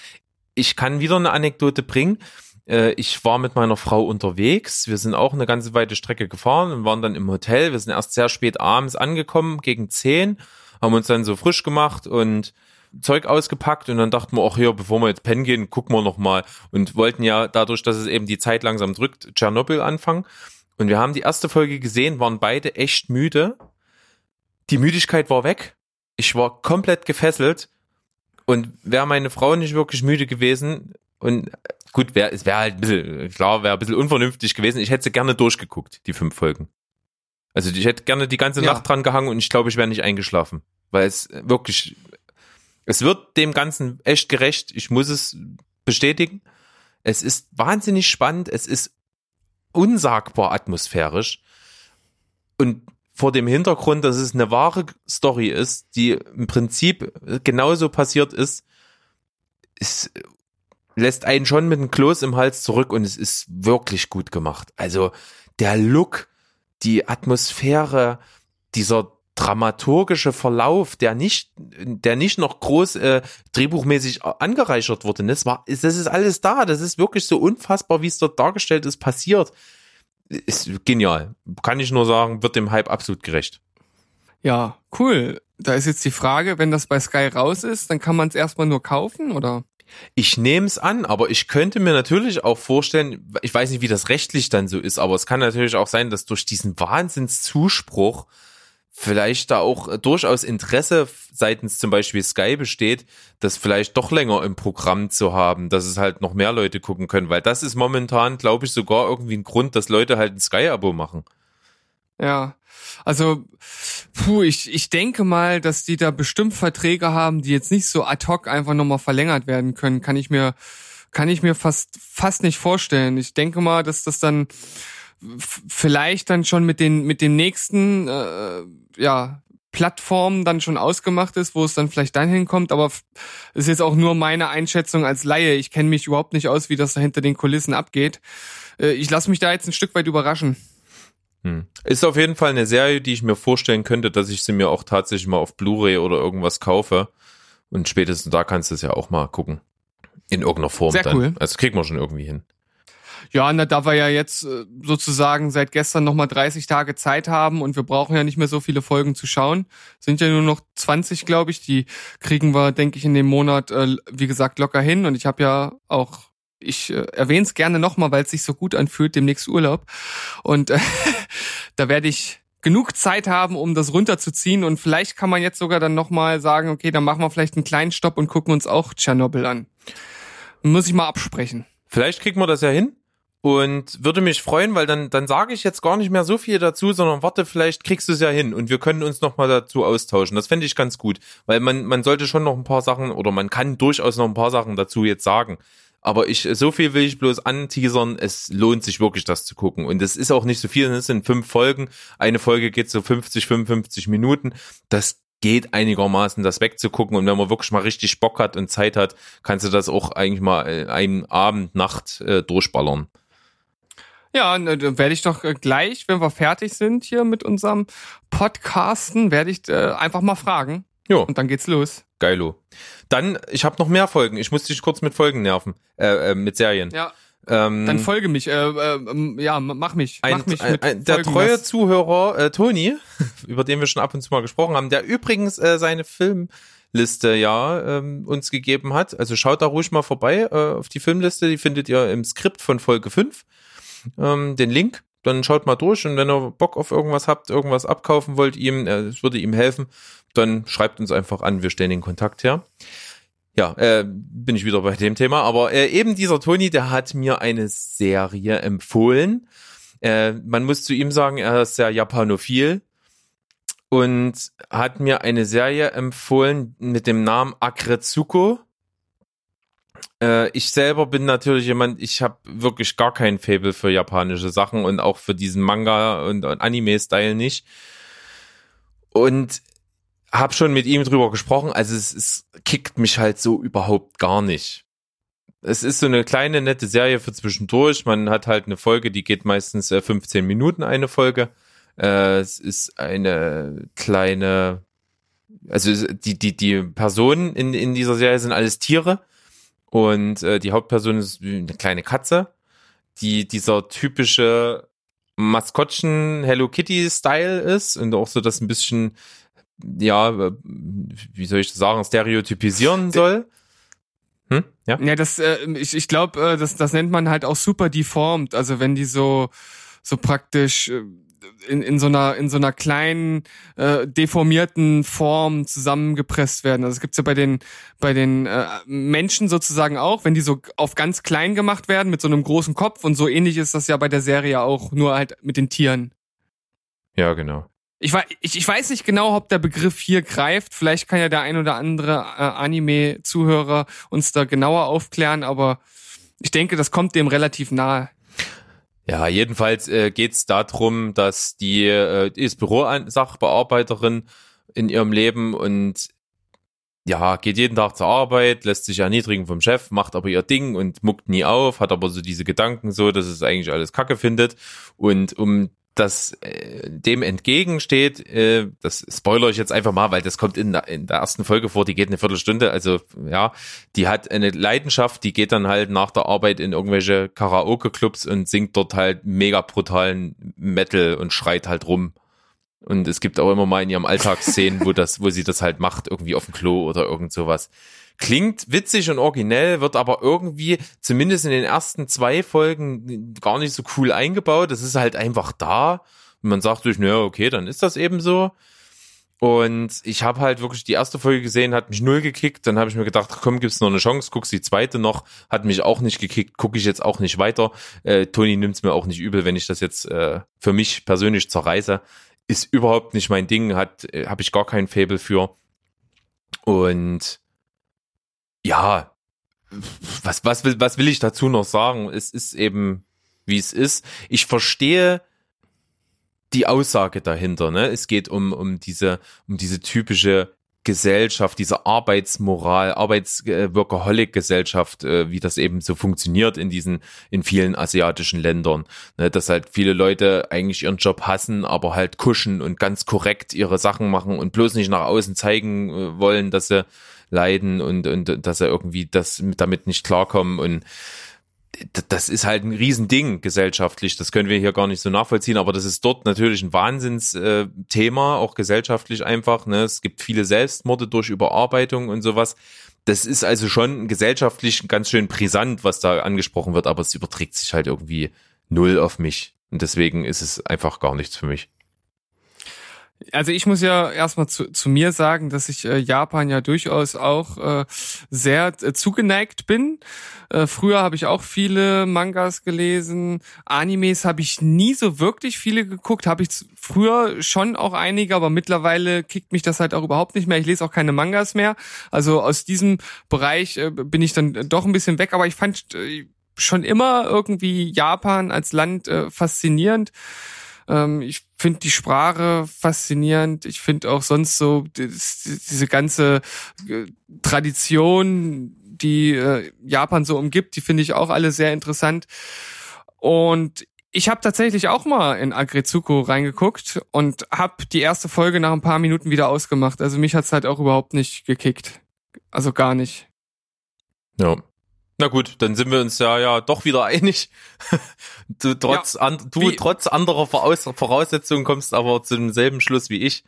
ich kann wieder eine Anekdote bringen. Äh, Ich war mit meiner Frau unterwegs. Wir sind auch eine ganze weite Strecke gefahren und waren dann im Hotel. Wir sind erst sehr spät abends angekommen, gegen zehn, haben uns dann so frisch gemacht und Zeug ausgepackt und dann dachten wir, ach hier, bevor wir jetzt pennen gehen, gucken wir noch mal und wollten ja dadurch, dass es eben die Zeit langsam drückt, Tschernobyl anfangen. Und wir haben die erste Folge gesehen, waren beide echt müde die Müdigkeit war weg. Ich war komplett gefesselt. Und wäre meine Frau nicht wirklich müde gewesen und gut, wäre es wäre halt ein bisschen, klar, wäre ein bisschen unvernünftig gewesen. Ich hätte sie gerne durchgeguckt, die fünf Folgen. Also ich hätte gerne die ganze Ja. Nacht dran gehangen und ich glaube, ich wäre nicht eingeschlafen. Weil es wirklich, es wird dem Ganzen echt gerecht. Ich muss es bestätigen. Es ist wahnsinnig spannend. Es ist unsagbar atmosphärisch. Und vor dem Hintergrund, dass es eine wahre Story ist, die im Prinzip genauso passiert ist, es lässt einen schon mit einem Kloß im Hals zurück und es ist wirklich gut gemacht. Also der Look, die Atmosphäre, dieser dramaturgische Verlauf, der nicht, der nicht noch groß äh, drehbuchmäßig angereichert wurde. Das war, das ist alles da. Das ist wirklich so unfassbar, wie es dort dargestellt ist, passiert. Ist genial. Kann ich nur sagen, wird dem Hype absolut gerecht. Ja, cool. Da ist jetzt die Frage, wenn das bei Sky raus ist, dann kann man es erstmal nur kaufen, oder? Ich nehme es an, aber ich könnte mir natürlich auch vorstellen, ich weiß nicht, wie das rechtlich dann so ist, aber es kann natürlich auch sein, dass durch diesen Wahnsinnszuspruch vielleicht da auch durchaus Interesse seitens zum Beispiel Sky besteht, das vielleicht doch länger im Programm zu haben, dass es halt noch mehr Leute gucken können, weil das ist momentan, glaube ich, sogar irgendwie ein Grund, dass Leute halt ein Sky-Abo machen. Ja. Also, puh, ich, ich denke mal, dass die da bestimmt Verträge haben, die jetzt nicht so ad hoc einfach nochmal verlängert werden können. Kann ich mir, kann ich mir fast, fast nicht vorstellen. Ich denke mal, dass das dann vielleicht dann schon mit den, mit den nächsten, äh, ja, Plattformen dann schon ausgemacht ist, wo es dann vielleicht dann hinkommt, aber f- ist jetzt auch nur meine Einschätzung als Laie. Ich kenne mich überhaupt nicht aus, wie das da hinter den Kulissen abgeht. Äh, ich lasse mich da jetzt ein Stück weit überraschen. Hm. Ist auf jeden Fall eine Serie, die ich mir vorstellen könnte, dass ich sie mir auch tatsächlich mal auf Blu-ray oder irgendwas kaufe. Und spätestens da kannst du es ja auch mal gucken. In irgendeiner Form Sehr dann. cool. Also kriegt man schon irgendwie hin. Ja, na, da wir ja jetzt äh, sozusagen seit gestern nochmal 30 Tage Zeit haben und wir brauchen ja nicht mehr so viele Folgen zu schauen, sind ja nur noch 20, glaube ich. Die kriegen wir, denke ich, in dem Monat, äh, wie gesagt, locker hin. Und ich habe ja auch, ich äh, erwähne es gerne nochmal, weil es sich so gut anfühlt, demnächst Urlaub. Und äh, da werde ich genug Zeit haben, um das runterzuziehen. Und vielleicht kann man jetzt sogar dann nochmal sagen, okay, dann machen wir vielleicht einen kleinen Stopp und gucken uns auch Tschernobyl an. Muss ich mal absprechen. Vielleicht kriegen wir das ja hin. Und würde mich freuen, weil dann, dann sage ich jetzt gar nicht mehr so viel dazu, sondern warte, vielleicht kriegst du es ja hin und wir können uns nochmal dazu austauschen. Das fände ich ganz gut, weil man, man sollte schon noch ein paar Sachen oder man kann durchaus noch ein paar Sachen dazu jetzt sagen. Aber ich, so viel will ich bloß anteasern, es lohnt sich wirklich, das zu gucken. Und es ist auch nicht so viel, es sind fünf Folgen. Eine Folge geht so 50, 55 Minuten. Das geht einigermaßen, das wegzugucken. Und wenn man wirklich mal richtig Bock hat und Zeit hat, kannst du das auch eigentlich mal äh, einen Abend, Nacht äh, durchballern. Ja, ne, dann werde ich doch äh, gleich, wenn wir fertig sind hier mit unserem Podcasten, werde ich äh, einfach mal fragen. Jo. Und dann geht's los. Geilo. Dann, ich habe noch mehr Folgen. Ich muss dich kurz mit Folgen nerven. Äh, äh, mit Serien. Ja, ähm, dann folge mich. Äh, äh, ja, mach mich. ein, mach mich ein, mit ein, der treue nass. Zuhörer äh, Toni, über den wir schon ab und zu mal gesprochen haben, der übrigens äh, seine Filmliste ja ähm, uns gegeben hat. Also schaut da ruhig mal vorbei äh, auf die Filmliste. Die findet ihr im Skript von Folge 5. Ähm, den Link. Dann schaut mal durch und wenn ihr Bock auf irgendwas habt, irgendwas abkaufen wollt, ihm, äh, es würde ihm helfen, dann schreibt uns einfach an, wir stellen den Kontakt her. Ja, äh, bin ich wieder bei dem Thema, aber äh, eben dieser Toni, der hat mir eine Serie empfohlen. Äh, man muss zu ihm sagen, er ist sehr japanophil und hat mir eine Serie empfohlen mit dem Namen Akretsuko. Äh, ich selber bin natürlich jemand, ich habe wirklich gar kein Fable für japanische Sachen und auch für diesen Manga und, und Anime-Style nicht. Und habe schon mit ihm drüber gesprochen, also es, es kickt mich halt so überhaupt gar nicht. Es ist so eine kleine, nette Serie für zwischendurch. Man hat halt eine Folge, die geht meistens äh, 15 Minuten eine Folge. Äh, es ist eine kleine, also die, die, die Personen in, in dieser Serie sind alles Tiere. Und äh, die Hauptperson ist eine kleine Katze, die dieser typische Maskottchen Hello Kitty Style ist und auch so das ein bisschen, ja, äh, wie soll ich das sagen, stereotypisieren soll. Hm? Ja? Ja, das, äh, ich, ich glaube, äh, das, das nennt man halt auch super deformed. Also wenn die so, so praktisch, äh, in, in so einer in so einer kleinen äh, deformierten Form zusammengepresst werden. Also es gibt's ja bei den bei den äh, Menschen sozusagen auch, wenn die so auf ganz klein gemacht werden mit so einem großen Kopf und so ähnlich ist das ja bei der Serie auch, nur halt mit den Tieren. Ja, genau. Ich, wei- ich, ich weiß nicht genau, ob der Begriff hier greift. Vielleicht kann ja der ein oder andere äh, Anime-Zuhörer uns da genauer aufklären, aber ich denke, das kommt dem relativ nahe. Ja, jedenfalls äh, geht es darum, dass die, äh, ist Bürosachbearbeiterin in ihrem Leben und ja, geht jeden Tag zur Arbeit, lässt sich erniedrigen vom Chef, macht aber ihr Ding und muckt nie auf, hat aber so diese Gedanken so, dass es eigentlich alles Kacke findet. Und um das äh, dem entgegensteht, äh, das spoiler ich jetzt einfach mal, weil das kommt in der, in der ersten Folge vor, die geht eine Viertelstunde, also ja, die hat eine Leidenschaft, die geht dann halt nach der Arbeit in irgendwelche Karaoke-Clubs und singt dort halt mega brutalen Metal und schreit halt rum. Und es gibt auch immer mal in ihrem Alltag Szenen, wo das, wo sie das halt macht, irgendwie auf dem Klo oder irgend sowas. Klingt witzig und originell, wird aber irgendwie, zumindest in den ersten zwei Folgen, gar nicht so cool eingebaut. Das ist halt einfach da. Und man sagt sich, naja, okay, dann ist das eben so. Und ich habe halt wirklich die erste Folge gesehen, hat mich null gekickt. Dann habe ich mir gedacht, komm, gibt's noch eine Chance, guck's die zweite noch, hat mich auch nicht gekickt, gucke ich jetzt auch nicht weiter. Äh, Toni nimmt's mir auch nicht übel, wenn ich das jetzt äh, für mich persönlich zerreiße. Ist überhaupt nicht mein Ding, hat äh, habe ich gar kein Faible für. Und ja, was was will was will ich dazu noch sagen? Es ist eben wie es ist. Ich verstehe die Aussage dahinter. Ne? Es geht um, um diese, um diese typische Gesellschaft, diese Arbeitsmoral, Arbeitsworkaholic-Gesellschaft, äh, wie das eben so funktioniert in diesen, in vielen asiatischen Ländern. Ne? Dass halt viele Leute eigentlich ihren Job hassen, aber halt kuschen und ganz korrekt ihre Sachen machen und bloß nicht nach außen zeigen äh, wollen, dass sie leiden und, und dass sie irgendwie das damit nicht klarkommen und das ist halt ein Riesending gesellschaftlich. Das können wir hier gar nicht so nachvollziehen, aber das ist dort natürlich ein Wahnsinnsthema, auch gesellschaftlich einfach. Ne? Es gibt viele Selbstmorde durch Überarbeitung und sowas. Das ist also schon gesellschaftlich ganz schön brisant, was da angesprochen wird, aber es überträgt sich halt irgendwie null auf mich. Und deswegen ist es einfach gar nichts für mich. Also ich muss ja erstmal zu, zu mir sagen, dass ich äh, Japan ja durchaus auch äh, sehr äh, zugeneigt bin. Äh, früher habe ich auch viele Mangas gelesen. Animes habe ich nie so wirklich viele geguckt. Habe ich früher schon auch einige, aber mittlerweile kickt mich das halt auch überhaupt nicht mehr. Ich lese auch keine Mangas mehr. Also aus diesem Bereich äh, bin ich dann doch ein bisschen weg. Aber ich fand äh, schon immer irgendwie Japan als Land äh, faszinierend. Ähm, ich finde die Sprache faszinierend. Ich finde auch sonst so diese ganze äh, Tradition, die äh, Japan so umgibt, die finde ich auch alle sehr interessant. Und ich habe tatsächlich auch mal in Agretsuko reingeguckt und habe die erste Folge nach ein paar Minuten wieder ausgemacht. Also mich hat's halt auch überhaupt nicht gekickt. Also gar nicht. Ja. Na gut, dann sind wir uns ja ja doch wieder einig. du trotz an, du Wie- trotz anderer Voraus Voraussetzungen kommst aber zu demselben Schluss wie ich.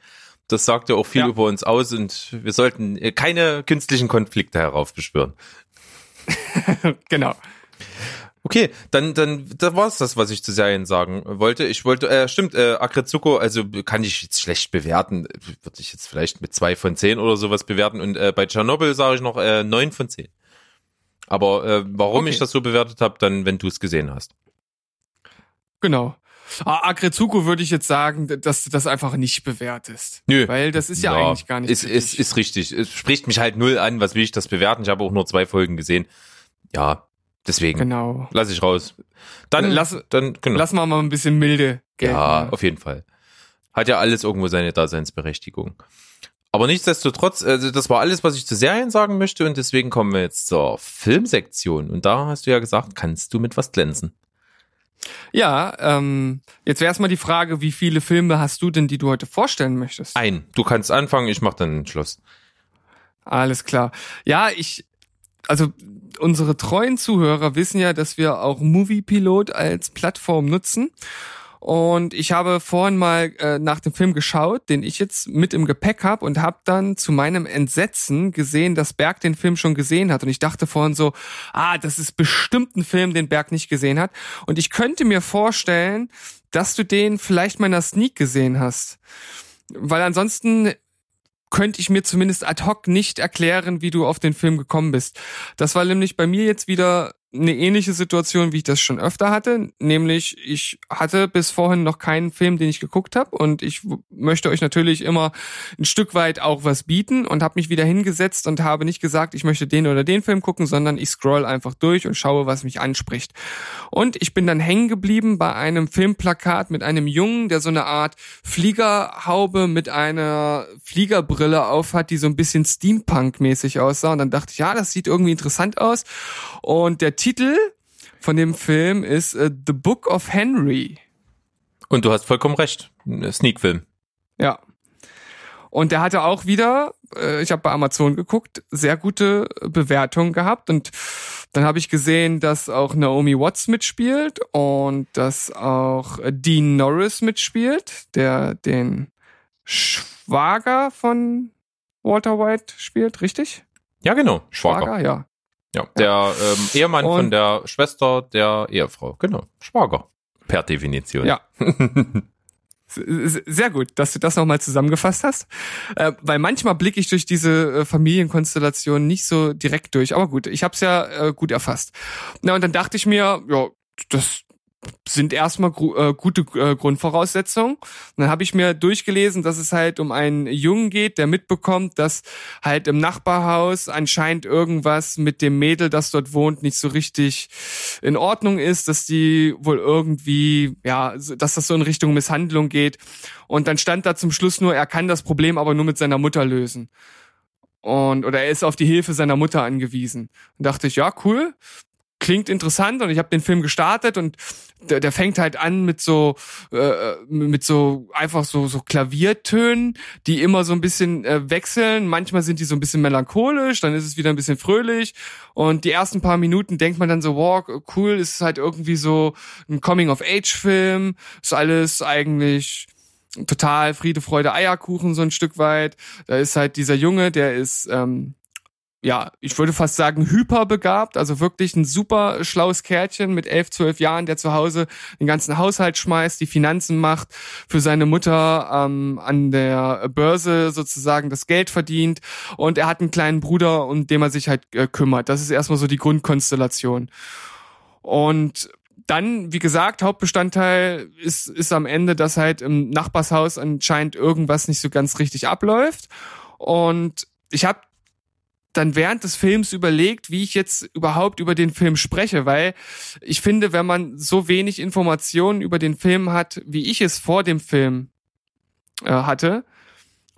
Das sagt ja auch viel Ja. über uns aus und wir sollten äh, keine künstlichen Konflikte heraufbeschwören. genau. Okay, dann dann da war's das, was ich zu Serien sagen wollte. Ich wollte, äh, stimmt, äh, Akretsuko, also kann ich jetzt schlecht bewerten, würde ich jetzt vielleicht mit zwei von zehn oder sowas bewerten. Und äh, bei Tschernobyl sage ich noch äh, neun von zehn. Aber äh, warum Okay. ich das so bewertet habe, dann, wenn du es gesehen hast. Genau. Ah, Agretsuko würde ich jetzt sagen, dass du das einfach nicht bewertest. Nö. Weil das ist ja, eigentlich gar nicht. Ist, ist, ist richtig. Es spricht mich halt null an. Was will ich das bewerten? Ich habe auch nur zwei Folgen gesehen. Ja, deswegen Genau. lass ich raus. Dann Lass- dann genau. Lass mal mal ein bisschen milde gelten. Ja, auf jeden Fall. Hat ja alles irgendwo seine Daseinsberechtigung. Aber nichtsdestotrotz, also das war alles, was ich zu Serien sagen möchte und deswegen kommen wir jetzt zur Filmsektion. Und da hast du ja gesagt, kannst du mit was glänzen? Ja, ähm, jetzt wäre erstmal die Frage, wie viele Filme hast du denn, die du heute vorstellen möchtest? Ein. Du kannst anfangen, ich mach dann Schluss. Alles klar. Ja, ich, also unsere treuen Zuhörer wissen ja, dass wir auch Moviepilot als Plattform nutzen. Und ich habe vorhin mal äh, nach dem Film geschaut, den ich jetzt mit im Gepäck habe und habe dann zu meinem Entsetzen gesehen, dass Berg den Film schon gesehen hat. Und ich dachte vorhin so, ah, das ist bestimmt ein Film, den Berg nicht gesehen hat. Und ich könnte mir vorstellen, dass du den vielleicht mal in der Sneak gesehen hast. Weil ansonsten könnte ich mir zumindest ad hoc nicht erklären, wie du auf den Film gekommen bist. Das war nämlich bei mir jetzt wieder eine ähnliche Situation, wie ich das schon öfter hatte, nämlich ich hatte bis vorhin noch keinen Film, den ich geguckt habe und ich möchte euch natürlich immer ein Stück weit auch was bieten. Und habe mich wieder hingesetzt und habe nicht gesagt, ich möchte den oder den Film gucken, sondern ich scroll einfach durch und schaue, was mich anspricht. Und ich bin dann hängen geblieben bei einem Filmplakat mit einem Jungen, der so eine Art Fliegerhaube mit einer Fliegerbrille aufhat, die so ein bisschen Steampunk-mäßig aussah. Und dann dachte ich, ja, das sieht irgendwie interessant aus. Und der Titel von dem Film ist äh, The Book of Henry. Und du hast vollkommen recht. Sneak-Film. Ja. Und der hatte auch wieder, äh, ich habe bei Amazon geguckt, sehr gute Bewertungen gehabt. Und dann habe ich gesehen, dass auch Naomi Watts mitspielt und dass auch Dean Norris mitspielt, der den Schwager von Walter White spielt, richtig? Ja, genau. Schwager, Schwager. ja. Ja, der ähm, Ehemann Und- von der Schwester der Ehefrau. Genau. Schwager. Per Definition. Ja. Sehr gut, dass du das nochmal zusammengefasst hast. Äh, weil manchmal blicke ich durch diese äh, Familienkonstellation nicht so direkt durch. Aber gut, ich habe es ja äh, gut erfasst. Na, und dann dachte ich mir, ja, das sind erstmal äh, gute äh, Grundvoraussetzungen. Und dann habe ich mir durchgelesen, dass es halt um einen Jungen geht, der mitbekommt, dass halt im Nachbarhaus anscheinend irgendwas mit dem Mädel, das dort wohnt, nicht so richtig in Ordnung ist, dass die wohl irgendwie, ja, dass das so in Richtung Misshandlung geht. Und dann stand da zum Schluss nur, er kann das Problem aber nur mit seiner Mutter lösen. Und, oder er ist auf die Hilfe seiner Mutter angewiesen. Und dachte ich, ja, cool, klingt interessant und ich habe den Film gestartet und der, der fängt halt an mit so äh, mit so einfach so so Klaviertönen, die immer so ein bisschen äh, wechseln. Manchmal sind die so ein bisschen melancholisch, dann ist es wieder ein bisschen fröhlich und die ersten paar Minuten denkt man dann so, wow, cool, ist halt irgendwie so ein Coming of Age Film, ist alles eigentlich total Friede, Freude, Eierkuchen so ein Stück weit. Da ist halt dieser Junge, der ist ähm, ja, ich würde fast sagen, hyperbegabt, also wirklich ein super schlaues Kärtchen mit elf, zwölf Jahren, der zu Hause den ganzen Haushalt schmeißt, die Finanzen macht, für seine Mutter ähm, an der Börse sozusagen das Geld verdient und er hat einen kleinen Bruder, um den er sich halt äh, kümmert. Das ist erstmal so die Grundkonstellation. Und dann, wie gesagt, Hauptbestandteil ist, ist am Ende, dass halt im Nachbarshaus anscheinend irgendwas nicht so ganz richtig abläuft. Und ich habe dann während des Films überlegt, wie ich jetzt überhaupt über den Film spreche, weil ich finde, wenn man so wenig Informationen über den Film hat, wie ich es vor dem Film äh, hatte,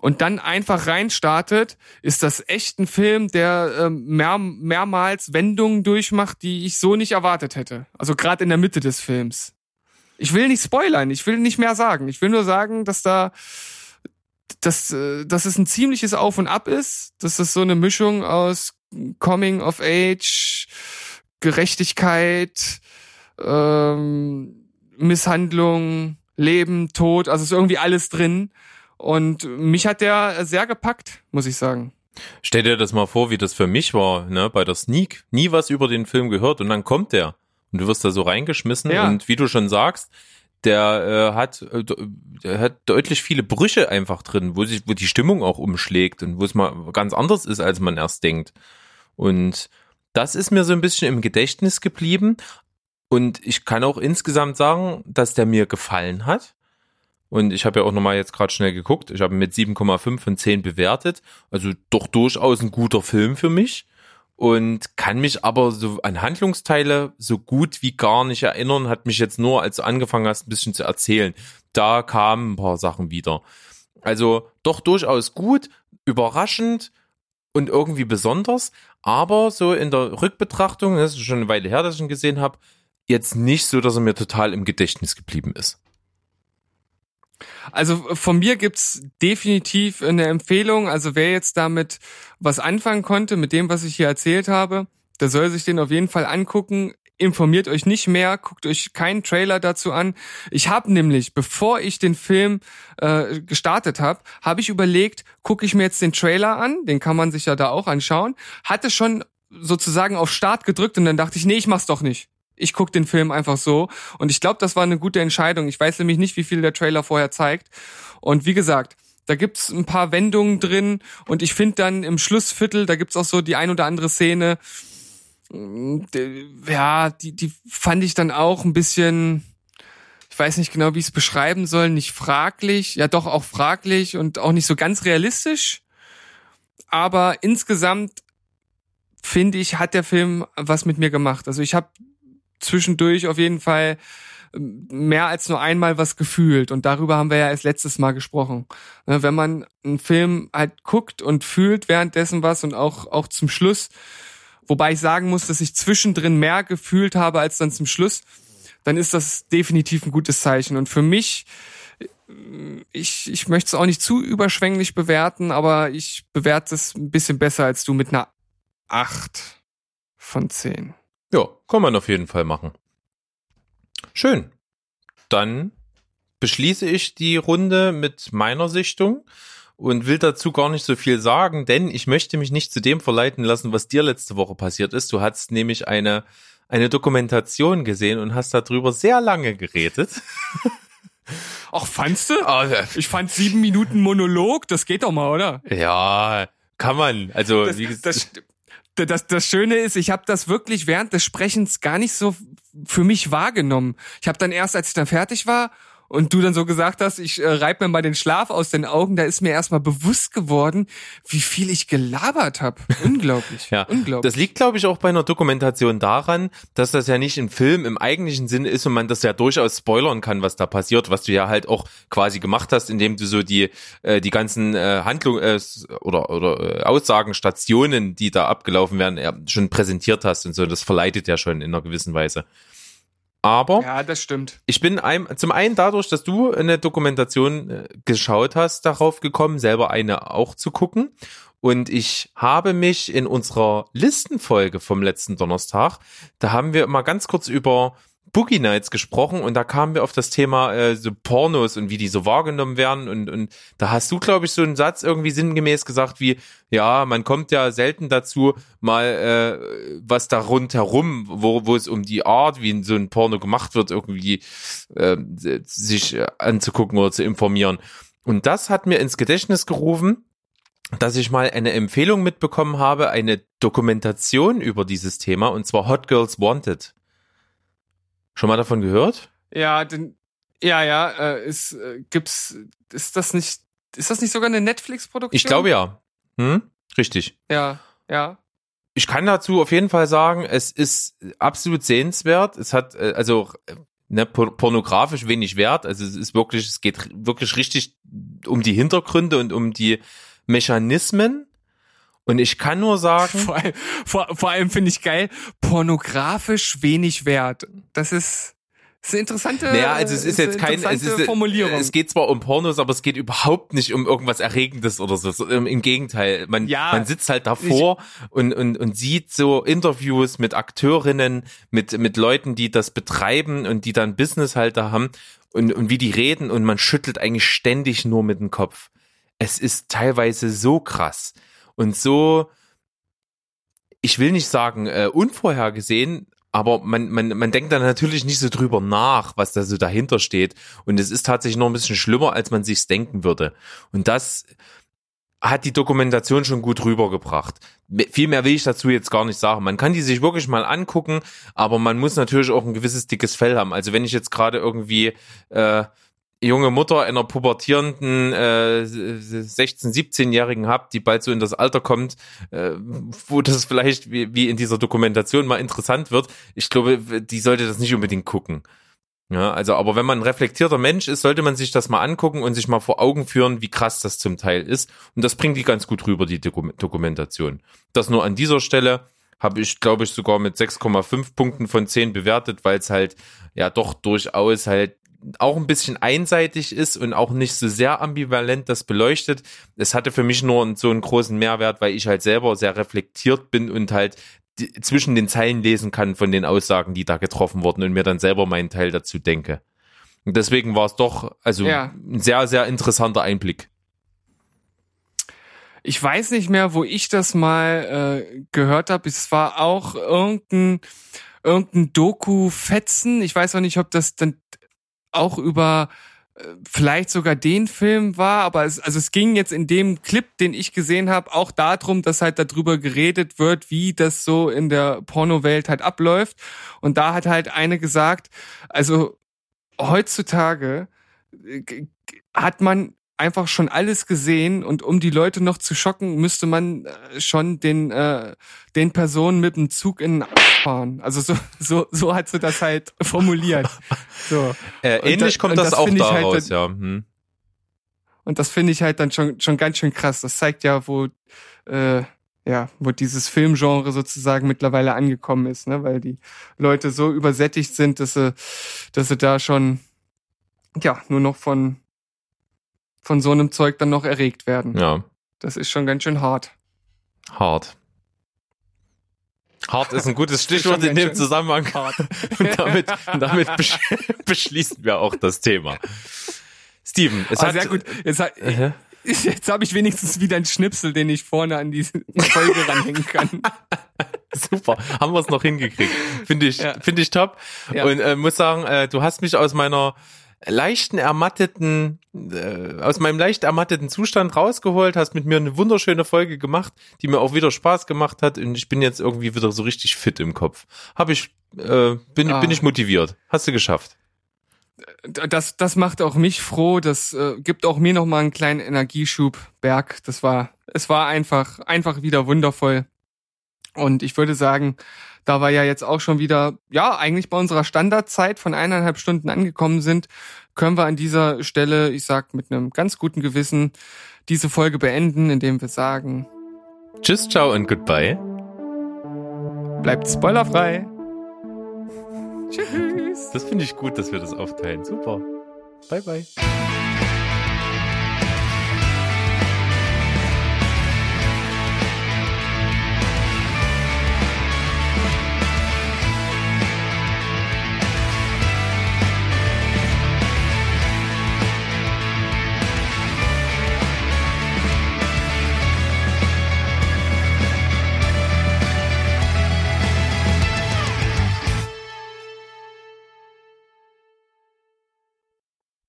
und dann einfach reinstartet, ist das echt ein Film, der ähm, mehr, mehrmals Wendungen durchmacht, die ich so nicht erwartet hätte. Also gerade in der Mitte des Films. Ich will nicht spoilern, ich will nicht mehr sagen. Ich will nur sagen, dass da dass, äh, dass es ein ziemliches Auf und Ab ist, dass es so eine Mischung aus Coming of Age, Gerechtigkeit, ähm, Misshandlung, Leben, Tod, also ist irgendwie alles drin. Und mich hat der sehr gepackt, muss ich sagen. Stell dir das mal vor, wie das für mich war, ne, bei der Sneak. Nie was über den Film gehört und dann kommt der. Und du wirst da so reingeschmissen Ja. und wie du schon sagst, der äh, hat, äh, der hat deutlich viele Brüche einfach drin, wo sich, wo die Stimmung auch umschlägt und wo es mal ganz anders ist, als man erst denkt. Und das ist mir so ein bisschen im Gedächtnis geblieben. Und ich kann auch insgesamt sagen, dass der mir gefallen hat. Und ich habe ja auch nochmal jetzt gerade schnell geguckt. Ich habe mit 7,5 von 10 bewertet. Also doch durchaus ein guter Film für mich. Und kann mich aber so an Handlungsteile so gut wie gar nicht erinnern. Hat mich jetzt nur, als du angefangen hast, ein bisschen zu erzählen. Da kamen ein paar Sachen wieder. Also doch durchaus gut, überraschend und irgendwie besonders. Aber so in der Rückbetrachtung, das ist schon eine Weile her, dass ich ihn gesehen habe, jetzt nicht so, dass er mir total im Gedächtnis geblieben ist. Also von mir gibt's definitiv eine Empfehlung. Also wer jetzt damit was anfangen konnte, mit dem, was ich hier erzählt habe, der soll sich den auf jeden Fall angucken. Informiert euch nicht mehr, guckt euch keinen Trailer dazu an. Ich habe nämlich, bevor ich den Film äh, gestartet habe, habe ich überlegt, gucke ich mir jetzt den Trailer an, den kann man sich ja da auch anschauen. Hatte schon sozusagen auf Start gedrückt und dann dachte ich, nee, ich mach's doch nicht. Ich guck den Film einfach so. Und ich glaube, das war eine gute Entscheidung. Ich weiß nämlich nicht, wie viel der Trailer vorher zeigt. Und wie gesagt, da gibt's ein paar Wendungen drin und ich finde dann im Schlussviertel, da gibt's auch so die ein oder andere Szene, mm, ja, die, die fand ich dann auch ein bisschen, ich weiß nicht genau, wie ich es beschreiben soll, nicht fraglich, ja doch auch fraglich und auch nicht so ganz realistisch. Aber insgesamt finde ich, hat der Film was mit mir gemacht. Also ich habe zwischendurch auf jeden Fall ähm, mehr als nur einmal was gefühlt und darüber haben wir ja erst letztes Mal gesprochen. Ne, wenn man einen Film halt guckt und fühlt währenddessen was und auch auch zum Schluss, wobei ich sagen muss, dass ich zwischendrin mehr gefühlt habe als dann zum Schluss, dann ist das definitiv ein gutes Zeichen und für mich äh, ich, ich möchte es auch nicht zu überschwänglich bewerten, aber ich bewerte es ein bisschen besser als du mit einer 8 von 10. Ja, kann man auf jeden Fall machen. Schön. Dann beschließe ich die Runde mit meiner Sichtung und will dazu gar nicht so viel sagen, denn ich möchte mich nicht zu dem verleiten lassen, was dir letzte Woche passiert ist. Du hast nämlich eine, eine Dokumentation gesehen und hast darüber sehr lange geredet. Ach, fandst du? Ich fand sieben Minuten Monolog, das geht doch mal, oder? Ja, kann man. Also Das, wie gesagt, das, das, Schöne ist, ich habe das wirklich während des Sprechens gar nicht so für mich wahrgenommen. Ich habe dann erst, als ich dann fertig war und du dann so gesagt hast, ich äh, reib mir mal den Schlaf aus den Augen, da ist mir erstmal bewusst geworden, wie viel ich gelabert habe. Unglaublich. Ja, Unglaublich. das liegt, glaube ich, auch bei einer Dokumentation daran, dass das ja nicht ein Film im eigentlichen Sinne ist und man das ja durchaus spoilern kann, was da passiert, was du ja halt auch quasi gemacht hast, indem du so die äh, die ganzen äh, Handlungen äh, oder oder äh, Aussagenstationen, die da abgelaufen werden, ja, schon präsentiert hast und so. Das verleitet ja schon in einer gewissen Weise. Aber ja, das stimmt. ich bin ein, zum einen dadurch, dass du eine Dokumentation äh, geschaut hast, darauf gekommen, selber eine auch zu gucken. Und ich habe mich in unserer Listenfolge vom letzten Donnerstag, da haben wir mal ganz kurz über Boogie Nights gesprochen und da kamen wir auf das Thema äh, so Pornos und wie die so wahrgenommen werden und und da hast du glaube ich so einen Satz irgendwie sinngemäß gesagt wie ja man kommt ja selten dazu mal äh, was da rundherum wo wo es um die Art wie so ein Porno gemacht wird irgendwie äh, sich anzugucken oder zu informieren und das hat mir ins Gedächtnis gerufen dass ich mal eine Empfehlung mitbekommen habe, eine Dokumentation über dieses Thema, und zwar Hot Girls Wanted. Schon mal davon gehört? Ja, denn, ja, ja, äh, ist, äh, gibt's, ist das nicht, ist das nicht sogar eine Netflix-Produktion? Ich glaube ja. Hm? Richtig. Ja, ja. Ich kann dazu auf jeden Fall sagen, es ist absolut sehenswert. Es hat äh, also ne, por- pornografisch wenig Wert. Also es ist wirklich, es geht wirklich richtig um die Hintergründe und um die Mechanismen. Und ich kann nur sagen, Vor, allem- vor, vor allem finde ich geil, pornografisch wenig wert. Das ist, das ist eine interessante, Naja, also es ist eine jetzt kein, es ist, Formulierung. es geht zwar um Pornos, aber es geht überhaupt nicht um irgendwas Erregendes oder so. so im, Gegenteil, man, Ja, man sitzt halt davor und, und, und sieht so Interviews mit Akteurinnen, mit, mit Leuten, die das betreiben und die dann Business halt da haben und, und wie die reden und man schüttelt eigentlich ständig nur mit dem Kopf. Es ist teilweise so krass und so, ich will nicht sagen äh, unvorhergesehen, aber man, man, man denkt dann natürlich nicht so drüber nach, was da so dahinter steht. Und es ist tatsächlich noch ein bisschen schlimmer, als man sich's denken würde. Und das hat die Dokumentation schon gut rübergebracht. Viel mehr will ich dazu jetzt gar nicht sagen. Man kann die sich wirklich mal angucken, aber man muss natürlich auch ein gewisses dickes Fell haben. Also wenn ich jetzt gerade irgendwie äh, junge Mutter einer pubertierenden äh, 16-, 17-Jährigen habt, die bald so in das Alter kommt, äh, wo das vielleicht wie, wie in dieser Dokumentation mal interessant wird. Ich glaube, die sollte das nicht unbedingt gucken. Ja, also, aber wenn man ein reflektierter Mensch ist, sollte man sich das mal angucken und sich mal vor Augen führen, wie krass das zum Teil ist. Und das bringt die ganz gut rüber, die Doku Dokumentation. Das nur an dieser Stelle habe ich, glaube ich, sogar mit 6,5 Punkten von 10 bewertet, weil es halt ja doch durchaus halt auch ein bisschen einseitig ist und auch nicht so sehr ambivalent das beleuchtet. Es hatte für mich nur so einen großen Mehrwert, weil ich halt selber sehr reflektiert bin und halt die, zwischen den Zeilen lesen kann von den Aussagen, die da getroffen wurden und mir dann selber meinen Teil dazu denke. Und deswegen war es doch also Ja. ein sehr, sehr interessanter Einblick. ich weiß nicht mehr, wo ich das mal äh, gehört habe. Es war auch irgendein irgendein Doku-Fetzen. Ich weiß auch nicht, ob das dann auch über äh, vielleicht sogar den Film war, aber es, also es ging jetzt in dem Clip, den ich gesehen habe, auch darum, dass halt darüber geredet wird, wie das so in der Pornowelt halt abläuft. Und da hat halt eine gesagt, also heutzutage äh, hat man einfach schon alles gesehen und um die Leute noch zu schocken, müsste man äh, schon den äh, den Personen mit dem Zug in den fahren. Also so so so hat sie das halt formuliert. So. Äh, ähnlich da- kommt das, das auch halt daraus, dann- ja. Hm. Und das finde ich halt dann schon, schon ganz schön krass. Das zeigt ja, wo, äh, ja, wo dieses Filmgenre sozusagen mittlerweile angekommen ist, ne? Weil die Leute so übersättigt sind, dass sie, dass sie da schon, ja, nur noch von, von so einem Zeug dann noch erregt werden. Ja, Das ist schon ganz schön hart. hart. Hart ist ein gutes Stichwort in dem Zusammenhang. Und damit, damit besch beschließen wir auch das Thema. Steven, es Ah, hat, sehr gut. Jetzt, ha- Äh, jetzt habe ich wenigstens wieder einen Schnipsel, den ich vorne an diese Folge ranhängen kann. Super, haben wir es noch hingekriegt. Finde ich, Ja. finde ich top. Ja. Und äh, muss sagen, äh, du hast mich aus meiner leichten ermatteten, äh, aus meinem leicht ermatteten Zustand rausgeholt, hast mit mir eine wunderschöne Folge gemacht, die mir auch wieder Spaß gemacht hat und ich bin jetzt irgendwie wieder so richtig fit im Kopf. Hab ich, äh, bin, Ah. bin ich motiviert. Hast du geschafft. das, das macht auch mich froh. Das äh, gibt auch mir noch mal einen kleinen Energieschub. Berg, das war, es war einfach, einfach wieder wundervoll. Und ich würde sagen, da wir ja jetzt auch schon wieder, ja, eigentlich bei unserer Standardzeit von eineinhalb Stunden angekommen sind, können wir an dieser Stelle, ich sag mit einem ganz guten Gewissen, diese Folge beenden, indem wir sagen, Tschüss, ciao und goodbye. bleibt spoilerfrei. Tschüss. Das finde ich gut, dass wir das aufteilen. Super. Bye, bye.